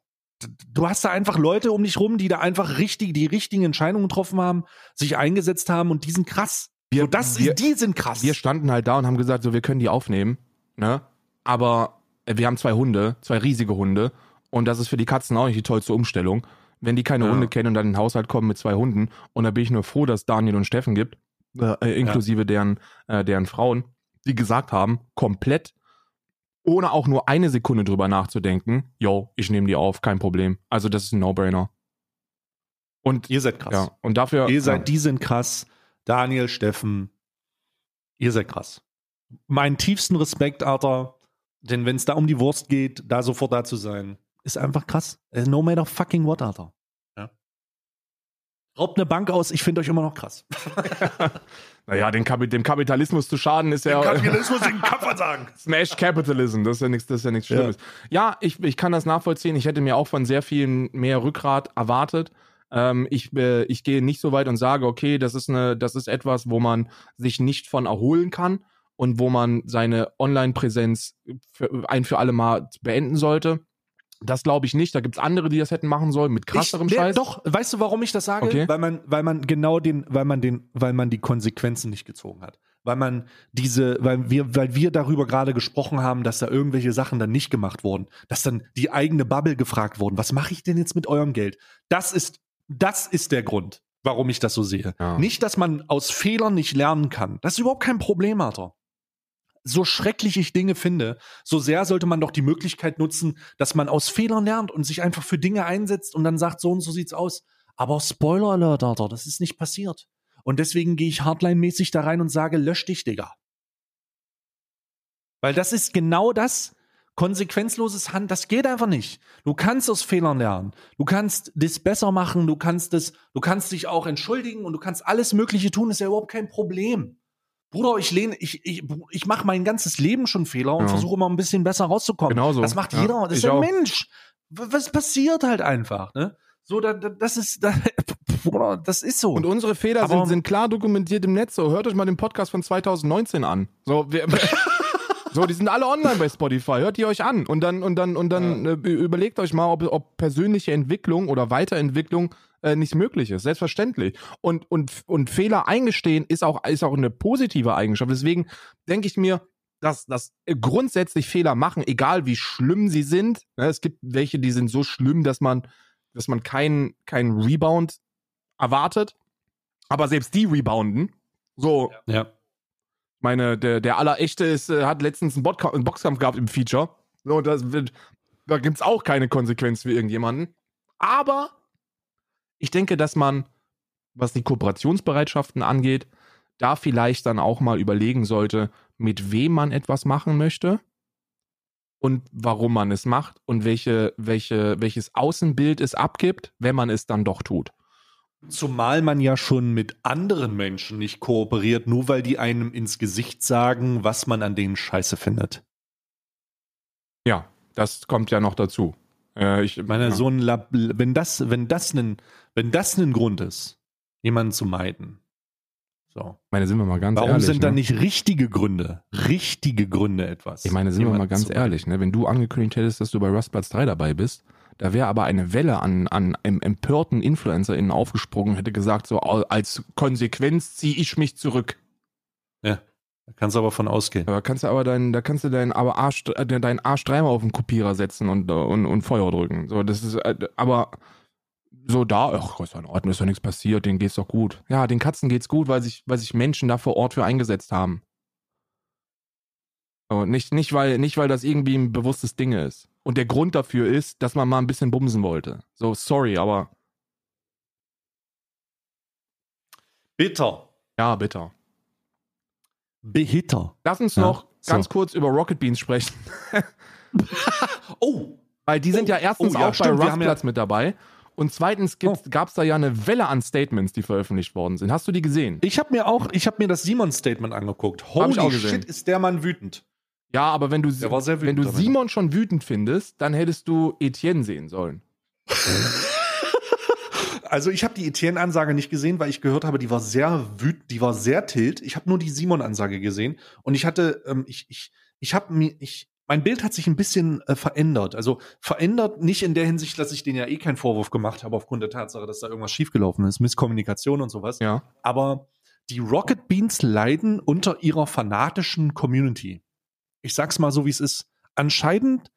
du hast da einfach Leute um dich rum, die da einfach richtig, die richtigen Entscheidungen getroffen haben, sich eingesetzt haben und die sind krass. Wir- so, das, wir- die sind krass. Wir standen halt da und haben gesagt, so, wir können die aufnehmen, ne? Aber äh, wir haben zwei Hunde, zwei riesige Hunde. Und das ist für die Katzen auch nicht die tollste Umstellung. Wenn die keine Ja. Hunde kennen und dann in den Haushalt kommen mit zwei Hunden. Und da bin ich nur froh, dass Daniel und Steffen gibt, äh, inklusive deren, äh, deren Frauen, die gesagt haben, komplett, ohne auch nur eine Sekunde drüber nachzudenken, yo, ich nehme die auf, kein Problem. Also das ist ein No-Brainer. Und ihr seid krass. ja, und dafür. Ihr seid, ja. die sind krass. Daniel, Steffen, ihr seid krass. Meinen tiefsten Respekt, Alter. Denn wenn es da um die Wurst geht, da sofort da zu sein, ist einfach krass. Äh, No matter fucking what, Alter. Ja. Raubt eine Bank aus, ich finde euch immer noch krass. Naja, den Kapi dem Kapitalismus zu schaden ist ja. Kapitalismus den Kopf sagen. Smash Capitalism, das ist ja nichts, das ist ja nichts Ja. Schlimmes. Ja, ich, ich kann das nachvollziehen. Ich hätte mir auch von sehr vielen mehr Rückgrat erwartet. Ähm, ich, äh, ich gehe nicht so weit und sage, okay, das ist eine, das ist etwas, wo man sich nicht von erholen kann und wo man seine Online-Präsenz ein für alle Mal beenden sollte. Das glaube ich nicht. Da gibt es andere, die das hätten machen sollen mit krasserem ich, nee, Scheiß. Doch, weißt du, warum ich das sage? Okay. Weil man, weil man genau den, weil man den, weil man die Konsequenzen nicht gezogen hat. Weil man diese, weil wir, weil wir darüber gerade gesprochen haben, dass da irgendwelche Sachen dann nicht gemacht wurden, dass dann die eigene Bubble gefragt wurden, was mache ich denn jetzt mit eurem Geld? Das ist, das ist der Grund, warum ich das so sehe. Ja. Nicht, dass man aus Fehlern nicht lernen kann. Das ist überhaupt kein Problem, Alter. So schrecklich ich Dinge finde, so sehr sollte man doch die Möglichkeit nutzen, dass man aus Fehlern lernt und sich einfach für Dinge einsetzt und dann sagt, so und so sieht's aus. Aber Spoiler Alert, Alter, das ist nicht passiert. Und deswegen gehe ich hardline-mäßig da rein und sage, lösch dich, Digga. Weil das ist genau das, konsequenzloses Hand, das geht einfach nicht. Du kannst aus Fehlern lernen. Du kannst das besser machen, du kannst das, du kannst dich auch entschuldigen und du kannst alles Mögliche tun, ist ja überhaupt kein Problem. Bruder, ich lehne, ich, ich, ich mache mein ganzes Leben schon Fehler und Ja. versuche immer ein bisschen besser rauszukommen. Genauso. Das macht Ja, jeder, das ich ist ein auch. Mensch. Was passiert halt einfach, ne? So, da, da, das ist, da, Bruder, das ist so. Und unsere Fehler sind, sind klar dokumentiert im Netz. So, hört euch mal den Podcast von 2019 an. So, wir, so, die sind alle online bei Spotify. Hört die euch an und dann und dann und dann äh, überlegt euch mal, ob, ob persönliche Entwicklung oder Weiterentwicklung äh, nicht möglich ist. Selbstverständlich. Und und und Fehler eingestehen ist auch ist auch eine positive Eigenschaft. Deswegen denke ich mir, dass, dass grundsätzlich Fehler machen, egal wie schlimm sie sind. Ne, es gibt welche, die sind so schlimm, dass man, dass man keinen keinen Rebound erwartet. Aber selbst die rebounden. So, ja. Meine, der, der Allerechte ist, äh, hat letztens einen, Bodka einen Boxkampf gehabt im Feature. So, das wird, da gibt's auch keine Konsequenz für irgendjemanden. Aber ich denke, dass man, was die Kooperationsbereitschaften angeht, da vielleicht dann auch mal überlegen sollte, mit wem man etwas machen möchte und warum man es macht und welche, welche, welches Außenbild es abgibt, wenn man es dann doch tut. Zumal man ja schon mit anderen Menschen nicht kooperiert, nur weil die einem ins Gesicht sagen, was man an denen scheiße findet. Ja, das kommt ja noch dazu. Äh, ich meine, ja. so ein Lab, wenn das, wenn das ein, wenn das ein Grund ist, jemanden zu meiden. So. meine, sind wir mal ganz Warum ehrlich. sind da ne? nicht richtige Gründe, richtige Gründe etwas? Ich meine, sind wir mal ganz ehrlich, ne? wenn du angekündigt hättest, dass du bei Rust Platz 3 dabei bist, da wäre aber eine Welle an, an em- empörten InfluencerInnen aufgesprungen und hätte gesagt, so als Konsequenz ziehe ich mich zurück. Ja, da kannst du aber von ausgehen. Da kannst du aber deinen, da kannst du deinen aber Arsch, äh, deinen Arsch dreimal auf den Kopierer setzen und, äh, und, und Feuer drücken. So, das ist, äh, aber so da, ach, ist doch in Ordnung, ist doch nichts passiert, denen geht's doch gut. Ja, den Katzen geht's gut, weil sich, weil sich Menschen da vor Ort für eingesetzt haben. So, nicht, nicht, weil, nicht, weil das irgendwie ein bewusstes Ding ist. Und der Grund dafür ist, dass man mal ein bisschen bumsen wollte. So, sorry, aber Bitter. ja, bitter. Behitter. Lass uns Ja, noch so. ganz kurz über Rocket Beans sprechen. Oh, Weil die sind Oh, ja erstens oh ja, auch stimmt, bei haben ja- Rustplatz mit dabei. Und zweitens Oh. gab es da ja eine Welle an Statements, die veröffentlicht worden sind. Hast du die gesehen? ich habe mir auch, ich habe mir das Simon-Statement angeguckt. Holy shit, ist der Mann wütend. Ja, aber wenn du, wenn du. Simon schon wütend findest, dann hättest du Etienne sehen sollen. Also ich habe die Etienne-Ansage nicht gesehen, weil ich gehört habe, die war sehr wütend, die war sehr tilt. Ich habe nur die Simon-Ansage gesehen und ich hatte, ähm, ich, ich, ich habe mir, ich, mein Bild hat sich ein bisschen äh, verändert. Also verändert nicht in der Hinsicht, dass ich denen ja eh keinen Vorwurf gemacht habe aufgrund der Tatsache, dass da irgendwas schiefgelaufen ist, Misskommunikation und sowas. Ja. Aber die Rocket Beans leiden unter ihrer fanatischen Community. Ich sag's mal so, wie es ist. Anscheinend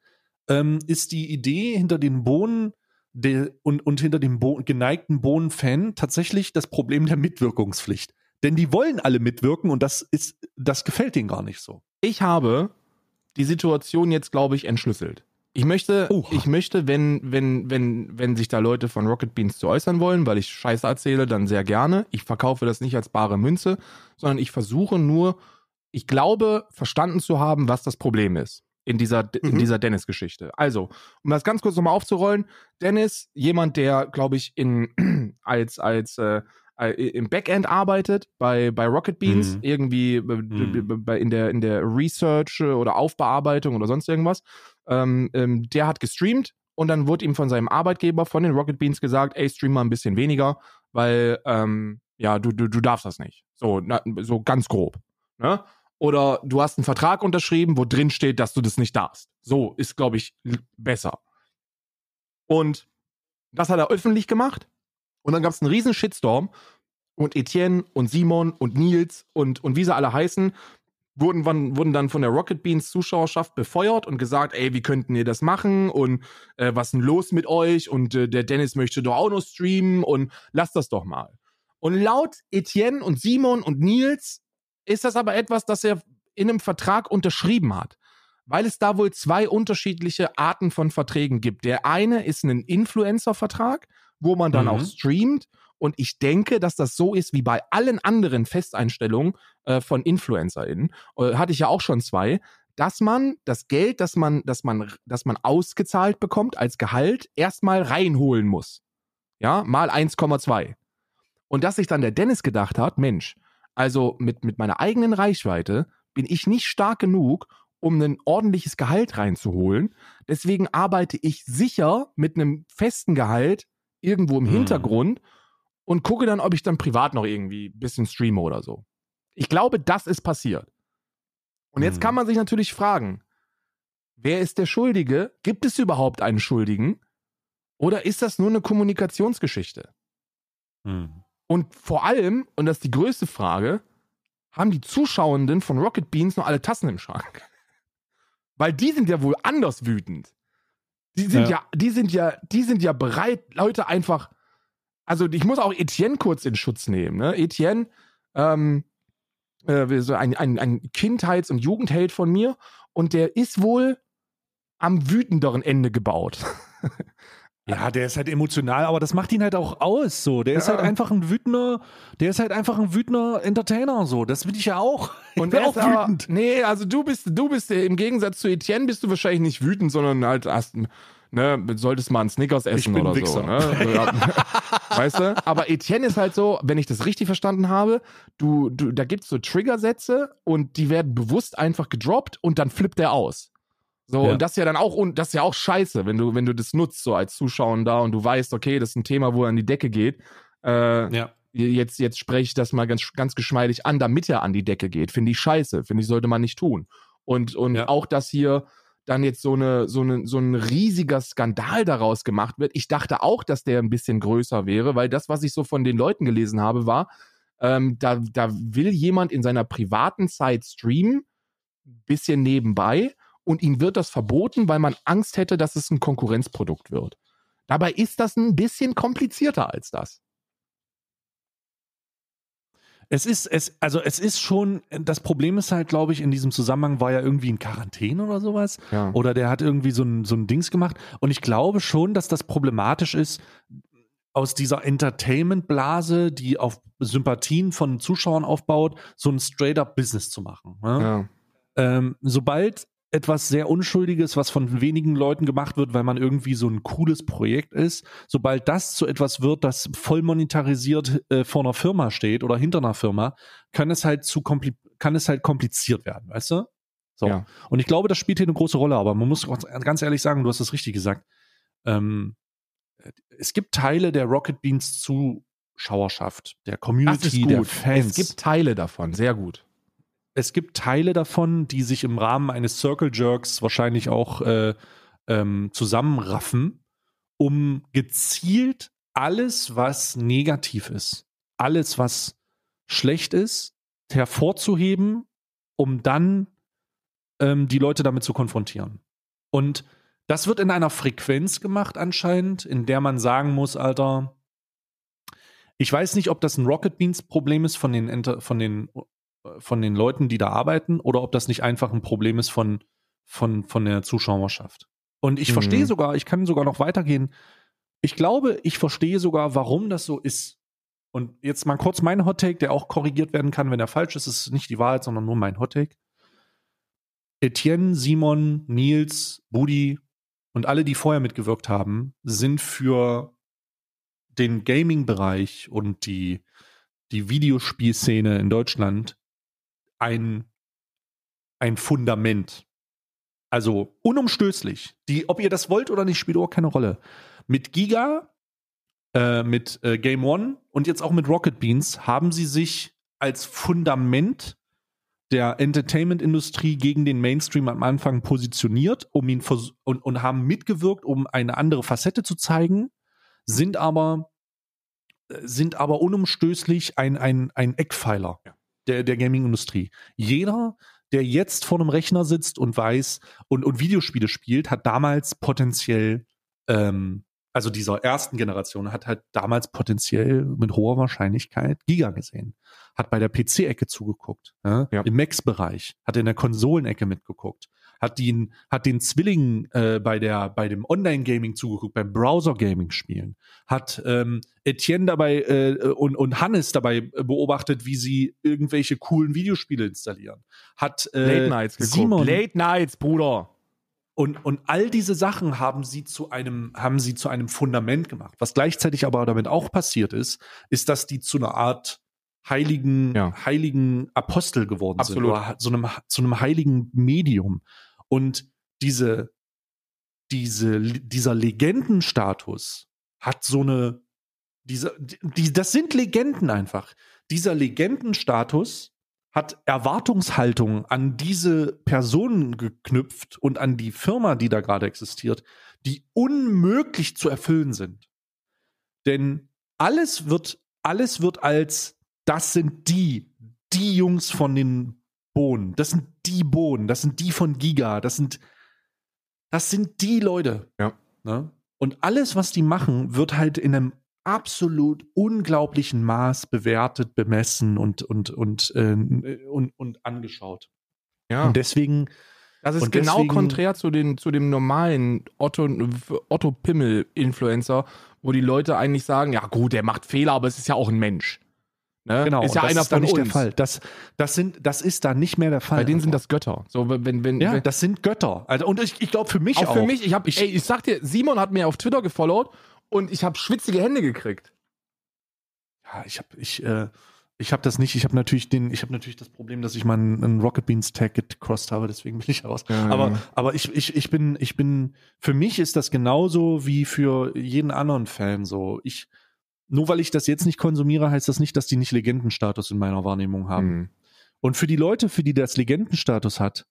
ähm, ist die Idee hinter den Bohnen der, und, und hinter dem Bo geneigten Bohnen-Fan tatsächlich das Problem der Mitwirkungspflicht. Denn die wollen alle mitwirken und das ist, das gefällt denen gar nicht so. Ich habe die Situation jetzt, glaube ich, entschlüsselt. Ich möchte, Oha. ich möchte, wenn, wenn, wenn, wenn sich da Leute von Rocket Beans zu äußern wollen, weil ich Scheiße erzähle, dann sehr gerne. Ich verkaufe das nicht als bare Münze, sondern ich versuche nur, ich glaube, verstanden zu haben, was das Problem ist. in dieser, in Mhm. dieser Dennis-Geschichte. Also, um das ganz kurz nochmal aufzurollen, Dennis, jemand, der, glaube ich, in als, als äh, äh, im Backend arbeitet bei, bei Rocket Beans, Mhm. irgendwie äh, Mhm. in, der, in der Research äh, oder Aufbearbeitung oder sonst irgendwas. Ähm, ähm, der hat gestreamt und dann wurde ihm von seinem Arbeitgeber von den Rocket Beans gesagt, ey, stream mal ein bisschen weniger, weil ähm, ja, du, du, du darfst das nicht. So, na, so ganz grob. Ne? Oder du hast einen Vertrag unterschrieben, wo drin steht, dass du das nicht darfst. So ist, glaube ich, besser. Und das hat er öffentlich gemacht. Und dann gab es einen riesen Shitstorm. Und Etienne und Simon und Nils und, und wie sie alle heißen, wurden, wurden dann von der Rocket Beans Zuschauerschaft befeuert und gesagt, ey, wie könnten ihr das machen und äh, was ist denn los mit euch und äh, der Dennis möchte doch auch noch streamen und lasst das doch mal. Und laut Etienne und Simon und Nils ist das aber etwas, das er in einem Vertrag unterschrieben hat. Weil es da wohl zwei unterschiedliche Arten von Verträgen gibt. Der eine ist ein Influencer-Vertrag, wo man dann Mhm. auch streamt. Und ich denke, dass das so ist wie bei allen anderen Festeinstellungen äh, von InfluencerInnen. Äh, hatte ich ja auch schon zwei, dass man das Geld, das man, das man, das man ausgezahlt bekommt als Gehalt, erstmal reinholen muss. Ja, mal 1,2. Und dass sich dann der Dennis gedacht hat, Mensch, also mit, mit meiner eigenen Reichweite bin ich nicht stark genug, um ein ordentliches Gehalt reinzuholen. Deswegen arbeite ich sicher mit einem festen Gehalt irgendwo im Mhm. Hintergrund und gucke dann, ob ich dann privat noch irgendwie ein bisschen streame oder so. Ich glaube, das ist passiert. Und jetzt Mhm. kann man sich natürlich fragen, wer ist der Schuldige? Gibt es überhaupt einen Schuldigen? Oder ist das nur eine Kommunikationsgeschichte? Hm. Und vor allem, und das ist die größte Frage, haben die Zuschauenden von Rocket Beans noch alle Tassen im Schrank? Weil die sind ja wohl anders wütend. Die sind ja. Ja. die sind ja, die sind ja bereit, Leute einfach. Also ich muss auch Etienne kurz in Schutz nehmen. Ne? Etienne, ähm, äh, so ein, ein, ein Kindheits- und Jugendheld von mir, und der ist wohl am wütenderen Ende gebaut. Ja, der ist halt emotional, aber das macht ihn halt auch aus. So, der ist Ja. halt einfach ein wütender, der ist halt einfach ein wütender Entertainer. So, das will ich ja auch. Ich Und bin auch ist aber, wütend. nee, also du bist, du bist im Gegensatz zu Etienne bist du wahrscheinlich nicht wütend, sondern halt hast, ne, solltest mal einen Snickers essen bin oder ein so. Wichser. Ne? Weißt du? Aber Etienne ist halt so, wenn ich das richtig verstanden habe, du, du, da gibt's so Triggersätze und die werden bewusst einfach gedroppt und dann flippt er aus. So, Ja. und das ist ja dann auch, und das ist ja auch scheiße, wenn du, wenn du das nutzt, so als Zuschauer da und du weißt, okay, das ist ein Thema, wo er an die Decke geht. Äh, Ja. jetzt, jetzt spreche ich das mal ganz, ganz geschmeidig an, damit er an die Decke geht. Finde ich scheiße. Finde ich, sollte man nicht tun. Und, und Ja. auch, dass hier dann jetzt so, eine, so, eine, so ein riesiger Skandal daraus gemacht wird. Ich dachte auch, dass der ein bisschen größer wäre, weil das, was ich so von den Leuten gelesen habe, war, ähm, da, da will jemand in seiner privaten Zeit streamen, bisschen nebenbei, und ihm wird das verboten, weil man Angst hätte, dass es ein Konkurrenzprodukt wird. Dabei ist das ein bisschen komplizierter als das. Es ist, es, also es ist schon, das Problem ist halt, glaube ich, in diesem Zusammenhang war ja irgendwie in Quarantäne oder sowas. Ja. Oder der hat irgendwie so ein, so ein Dings gemacht. Und ich glaube schon, dass das problematisch ist, aus dieser Entertainment-Blase, die auf Sympathien von Zuschauern aufbaut, so ein straight-up-Business zu machen. Ne? ja. Ähm, sobald etwas sehr Unschuldiges, was von wenigen Leuten gemacht wird, weil man irgendwie so ein cooles Projekt ist, sobald das zu etwas wird, das voll monetarisiert äh, vor einer Firma steht oder hinter einer Firma, kann es halt zu kompli kann es halt kompliziert werden, weißt du? So. Ja. Und ich glaube, das spielt hier eine große Rolle, aber man muss ganz ehrlich sagen, du hast es richtig gesagt. Ähm, es gibt Teile der Rocket Beans Zuschauerschaft, der Community, der. Fans Es gibt Teile davon, sehr gut. Es gibt Teile davon, die sich im Rahmen eines Circle Jerks wahrscheinlich auch äh, ähm, zusammenraffen, um gezielt alles, was negativ ist, alles, was schlecht ist, hervorzuheben, um dann ähm, die Leute damit zu konfrontieren. Und das wird in einer Frequenz gemacht anscheinend, in der man sagen muss, Alter, ich weiß nicht, ob das ein Rocket Beans Problem ist von den, Enter von den von den Leuten, die da arbeiten, oder ob das nicht einfach ein Problem ist von, von, von der Zuschauerschaft. Und ich Mhm. verstehe sogar, ich kann sogar noch weitergehen. Ich glaube, ich verstehe sogar, warum das so ist. Und jetzt mal kurz mein Hottake, der auch korrigiert werden kann, wenn er falsch ist. Es ist nicht die Wahrheit, sondern nur mein Hottake. Etienne, Simon, Nils, Budi und alle, die vorher mitgewirkt haben, sind für den Gaming-Bereich und die, die Videospielszene in Deutschland ein, ein Fundament. Also unumstößlich. Die, ob ihr das wollt oder nicht, spielt auch keine Rolle. Mit Giga, äh, mit äh, Game One und jetzt auch mit Rocket Beans haben sie sich als Fundament der Entertainment-Industrie gegen den Mainstream am Anfang positioniert, um ihn und, und haben mitgewirkt, um eine andere Facette zu zeigen, sind aber sind aber unumstößlich ein, ein, ein Eckpfeiler ja. Der, der Gaming-Industrie. Jeder, der jetzt vor einem Rechner sitzt und weiß und, und Videospiele spielt, hat damals potenziell ähm, also dieser ersten Generation, hat halt damals potenziell mit hoher Wahrscheinlichkeit Giga gesehen. Hat bei der PC-Ecke zugeguckt, ja? Ja. im Max-Bereich, hat in der Konsolenecke mitgeguckt, hat den, hat den Zwillingen äh, bei, der, bei dem Online-Gaming zugeguckt, beim Browser-Gaming-Spielen, hat ähm, Etienne dabei äh, und, und Hannes dabei beobachtet, wie sie irgendwelche coolen Videospiele installieren. Hat äh, Late Nights geguckt. Simon, Late Nights, Bruder. Und, und all diese Sachen haben sie zu einem, haben sie zu einem Fundament gemacht. Was gleichzeitig aber damit auch passiert ist, ist, dass die zu einer Art heiligen, ja. heiligen Apostel geworden Absolut. sind. Oder so einem, zu einem heiligen Medium. Und diese, diese, dieser Legendenstatus hat so eine, diese, die, das sind Legenden einfach. Dieser Legendenstatus hat Erwartungshaltung an diese Personen geknüpft und an die Firma, die da gerade existiert, die unmöglich zu erfüllen sind. Denn alles wird, alles wird als, das sind die, die Jungs von den Bohnen, das sind die Bohnen, das sind die von Giga, das sind, das sind die Leute. Ja. Ne? Und alles, was die machen, wird halt in einem absolut unglaublichen Maß bewertet, bemessen und, und, und, äh, und, und angeschaut. Ja. Und deswegen. Das ist genau deswegen, konträr zu, den, zu dem normalen Otto, Otto Pimmel-Influencer, wo die Leute eigentlich sagen: Ja, gut, der macht Fehler, aber es ist ja auch ein Mensch. Ne? Genau, ist ja einer ist von nicht uns. der Fall. Das, das, sind, das ist da nicht mehr der Fall. Bei denen sind das Götter. So, wenn, wenn, ja, wenn, das sind Götter. Also, und ich, ich glaube für mich auch. Auch für mich, ich, hab, ich, ey, ich sag dir, Simon hat mir auf Twitter gefollowt und ich habe schwitzige Hände gekriegt. Ja, ich habe ich äh, ich habe das nicht. Ich habe natürlich den, ich habe natürlich das Problem, dass ich mal einen, einen Rocket Beans Tag gecrossed habe, deswegen bin ich raus. Ja, aber ja. aber ich, ich ich bin ich bin für mich ist das genauso wie für jeden anderen Fan so. Ich nur weil ich das jetzt nicht konsumiere, heißt das nicht, dass die nicht Legendenstatus in meiner Wahrnehmung haben. Mhm. Und für die Leute, für die das Legendenstatus hat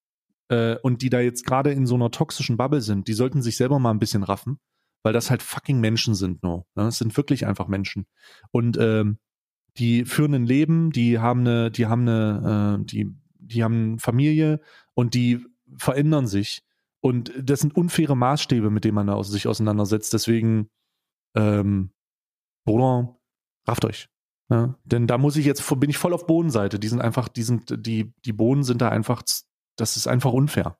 äh, und die da jetzt gerade in so einer toxischen Bubble sind, die sollten sich selber mal ein bisschen raffen weil das halt fucking Menschen sind nur. Ne? Das sind wirklich einfach Menschen. Und ähm, die führen ein Leben, die haben eine, die haben eine, äh, die, die haben Familie und die verändern sich. Und das sind unfaire Maßstäbe, mit denen man da sich auseinandersetzt. Deswegen, ähm, Bruder, rafft euch. Ja? Denn da muss ich jetzt, bin ich voll auf Bodenseite. Die sind einfach, die sind, die, die Bohnen sind da einfach, das ist einfach unfair.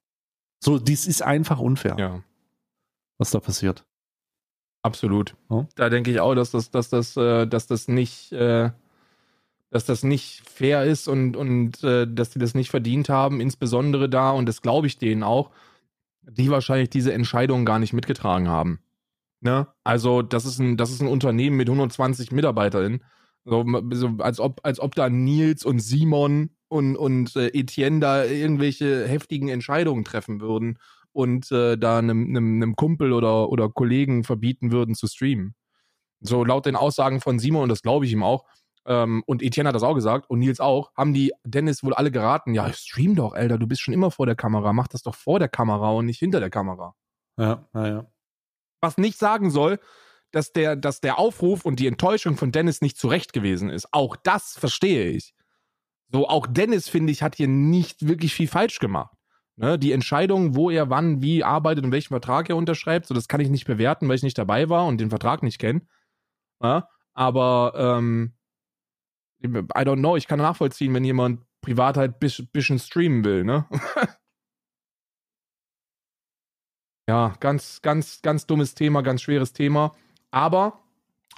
So, dies ist einfach unfair. Ja. Was da passiert. Absolut. Oh. Da denke ich auch, dass das, dass das, äh, dass das nicht, äh, dass das nicht fair ist und, und äh, dass die das nicht verdient haben, insbesondere da, und das glaube ich denen auch, die wahrscheinlich diese Entscheidung gar nicht mitgetragen haben. Ne? Also, das ist ein, das ist ein Unternehmen mit 120 MitarbeiterInnen. So, als, ob, als ob da Nils und Simon und, und äh, Etienne da irgendwelche heftigen Entscheidungen treffen würden und äh, da einem Kumpel oder, oder Kollegen verbieten würden zu streamen. So laut den Aussagen von Simon, und das glaube ich ihm auch, ähm, und Etienne hat das auch gesagt und Nils auch, haben die Dennis wohl alle geraten, ja, stream doch, Alter, du bist schon immer vor der Kamera, mach das doch vor der Kamera und nicht hinter der Kamera. Ja, naja. Was nicht sagen soll, dass der, dass der Aufruf und die Enttäuschung von Dennis nicht zurecht gewesen ist. Auch das verstehe ich. So, auch Dennis, finde ich, hat hier nicht wirklich viel falsch gemacht. Ne, die Entscheidung, wo er wann, wie arbeitet und welchen Vertrag er unterschreibt, so das kann ich nicht bewerten, weil ich nicht dabei war und den Vertrag nicht kenne. Ja, aber ähm, I don't know, ich kann nachvollziehen, wenn jemand privat halt bis, bisschen streamen will, ne? ja, ganz, ganz, ganz dummes Thema, ganz schweres Thema, aber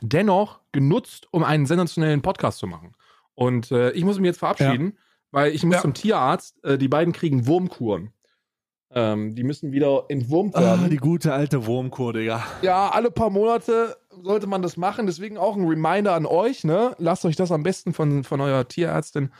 dennoch genutzt, um einen sensationellen Podcast zu machen. Und äh, ich muss mich jetzt verabschieden. Ja weil ich muss ja. zum Tierarzt. Äh, die beiden kriegen Wurmkuren. Ähm, die müssen wieder entwurmt Ah, werden. die gute alte Wurmkur, Digga. ja, alle paar Monate sollte man das machen. Deswegen auch ein Reminder an euch, ne? Lasst euch das am besten von, von eurer Tierärztin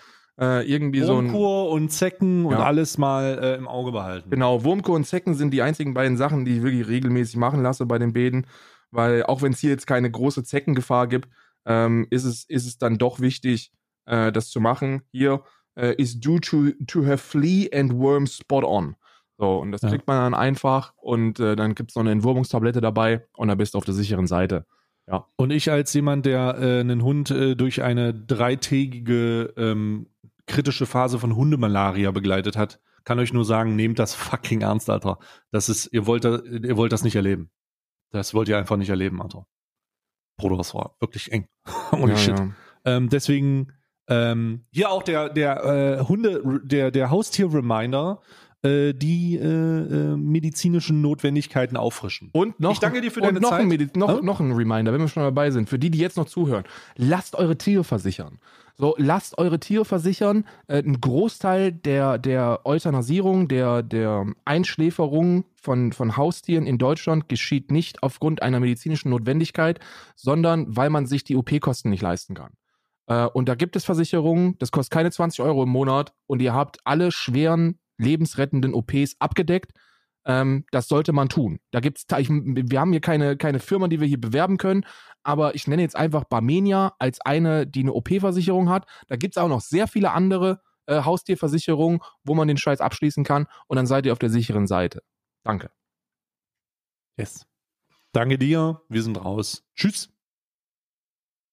äh, irgendwie so ein. Wurmkur und Zecken und Ja. alles mal äh, im Auge behalten. Genau, Wurmkur und Zecken sind die einzigen beiden Sachen, die ich wirklich regelmäßig machen lasse bei den Bäden. Weil auch wenn es hier jetzt keine große Zeckengefahr gibt, ähm, ist, es, ist es dann doch wichtig, äh, das zu machen. Hier äh, is due to, to have flea and worm spot on. So, und das Ja. kriegt man dann einfach und äh, dann gibt es noch eine Entwurmungstablette dabei und dann bist du auf der sicheren Seite. Und ich als jemand, der äh, einen Hund äh, durch eine dreitägige ähm, kritische Phase von Hundemalaria begleitet hat, kann euch nur sagen, nehmt das fucking ernst, Alter. Das ist, ihr wollt, ihr wollt das nicht erleben. Das wollt ihr einfach nicht erleben, Alter. Bruder, das war wirklich eng. Holy ja, shit. Ja. Ähm, deswegen ähm, hier auch der der äh, Hunde der der Haustier-Reminder, äh, die äh, äh, medizinischen Notwendigkeiten auffrischen. Und noch, Ich danke dir für deine noch Zeit. Ein Medi noch, Hm? noch ein Reminder, wenn wir schon dabei sind, für die, die jetzt noch zuhören. Lasst eure Tiere versichern. So, lasst eure Tiere versichern. Äh, ein Großteil der, der Euthanasierung, der, der Einschläferung von, von Haustieren in Deutschland geschieht nicht aufgrund einer medizinischen Notwendigkeit, sondern weil man sich die OP-Kosten nicht leisten kann. Äh, und da gibt es Versicherungen, das kostet keine 20 Euro im Monat und ihr habt alle schweren, lebensrettenden OPs abgedeckt. Ähm, das sollte man tun. Da gibt's, ich, wir haben hier keine, keine Firma, die wir hier bewerben können, aber ich nenne jetzt einfach Barmenia als eine, die eine OP-Versicherung hat. Da gibt's auch noch sehr viele andere äh, Haustierversicherungen, wo man den Scheiß abschließen kann und dann seid ihr auf der sicheren Seite. Danke. Yes. Danke dir. Wir sind raus. Tschüss.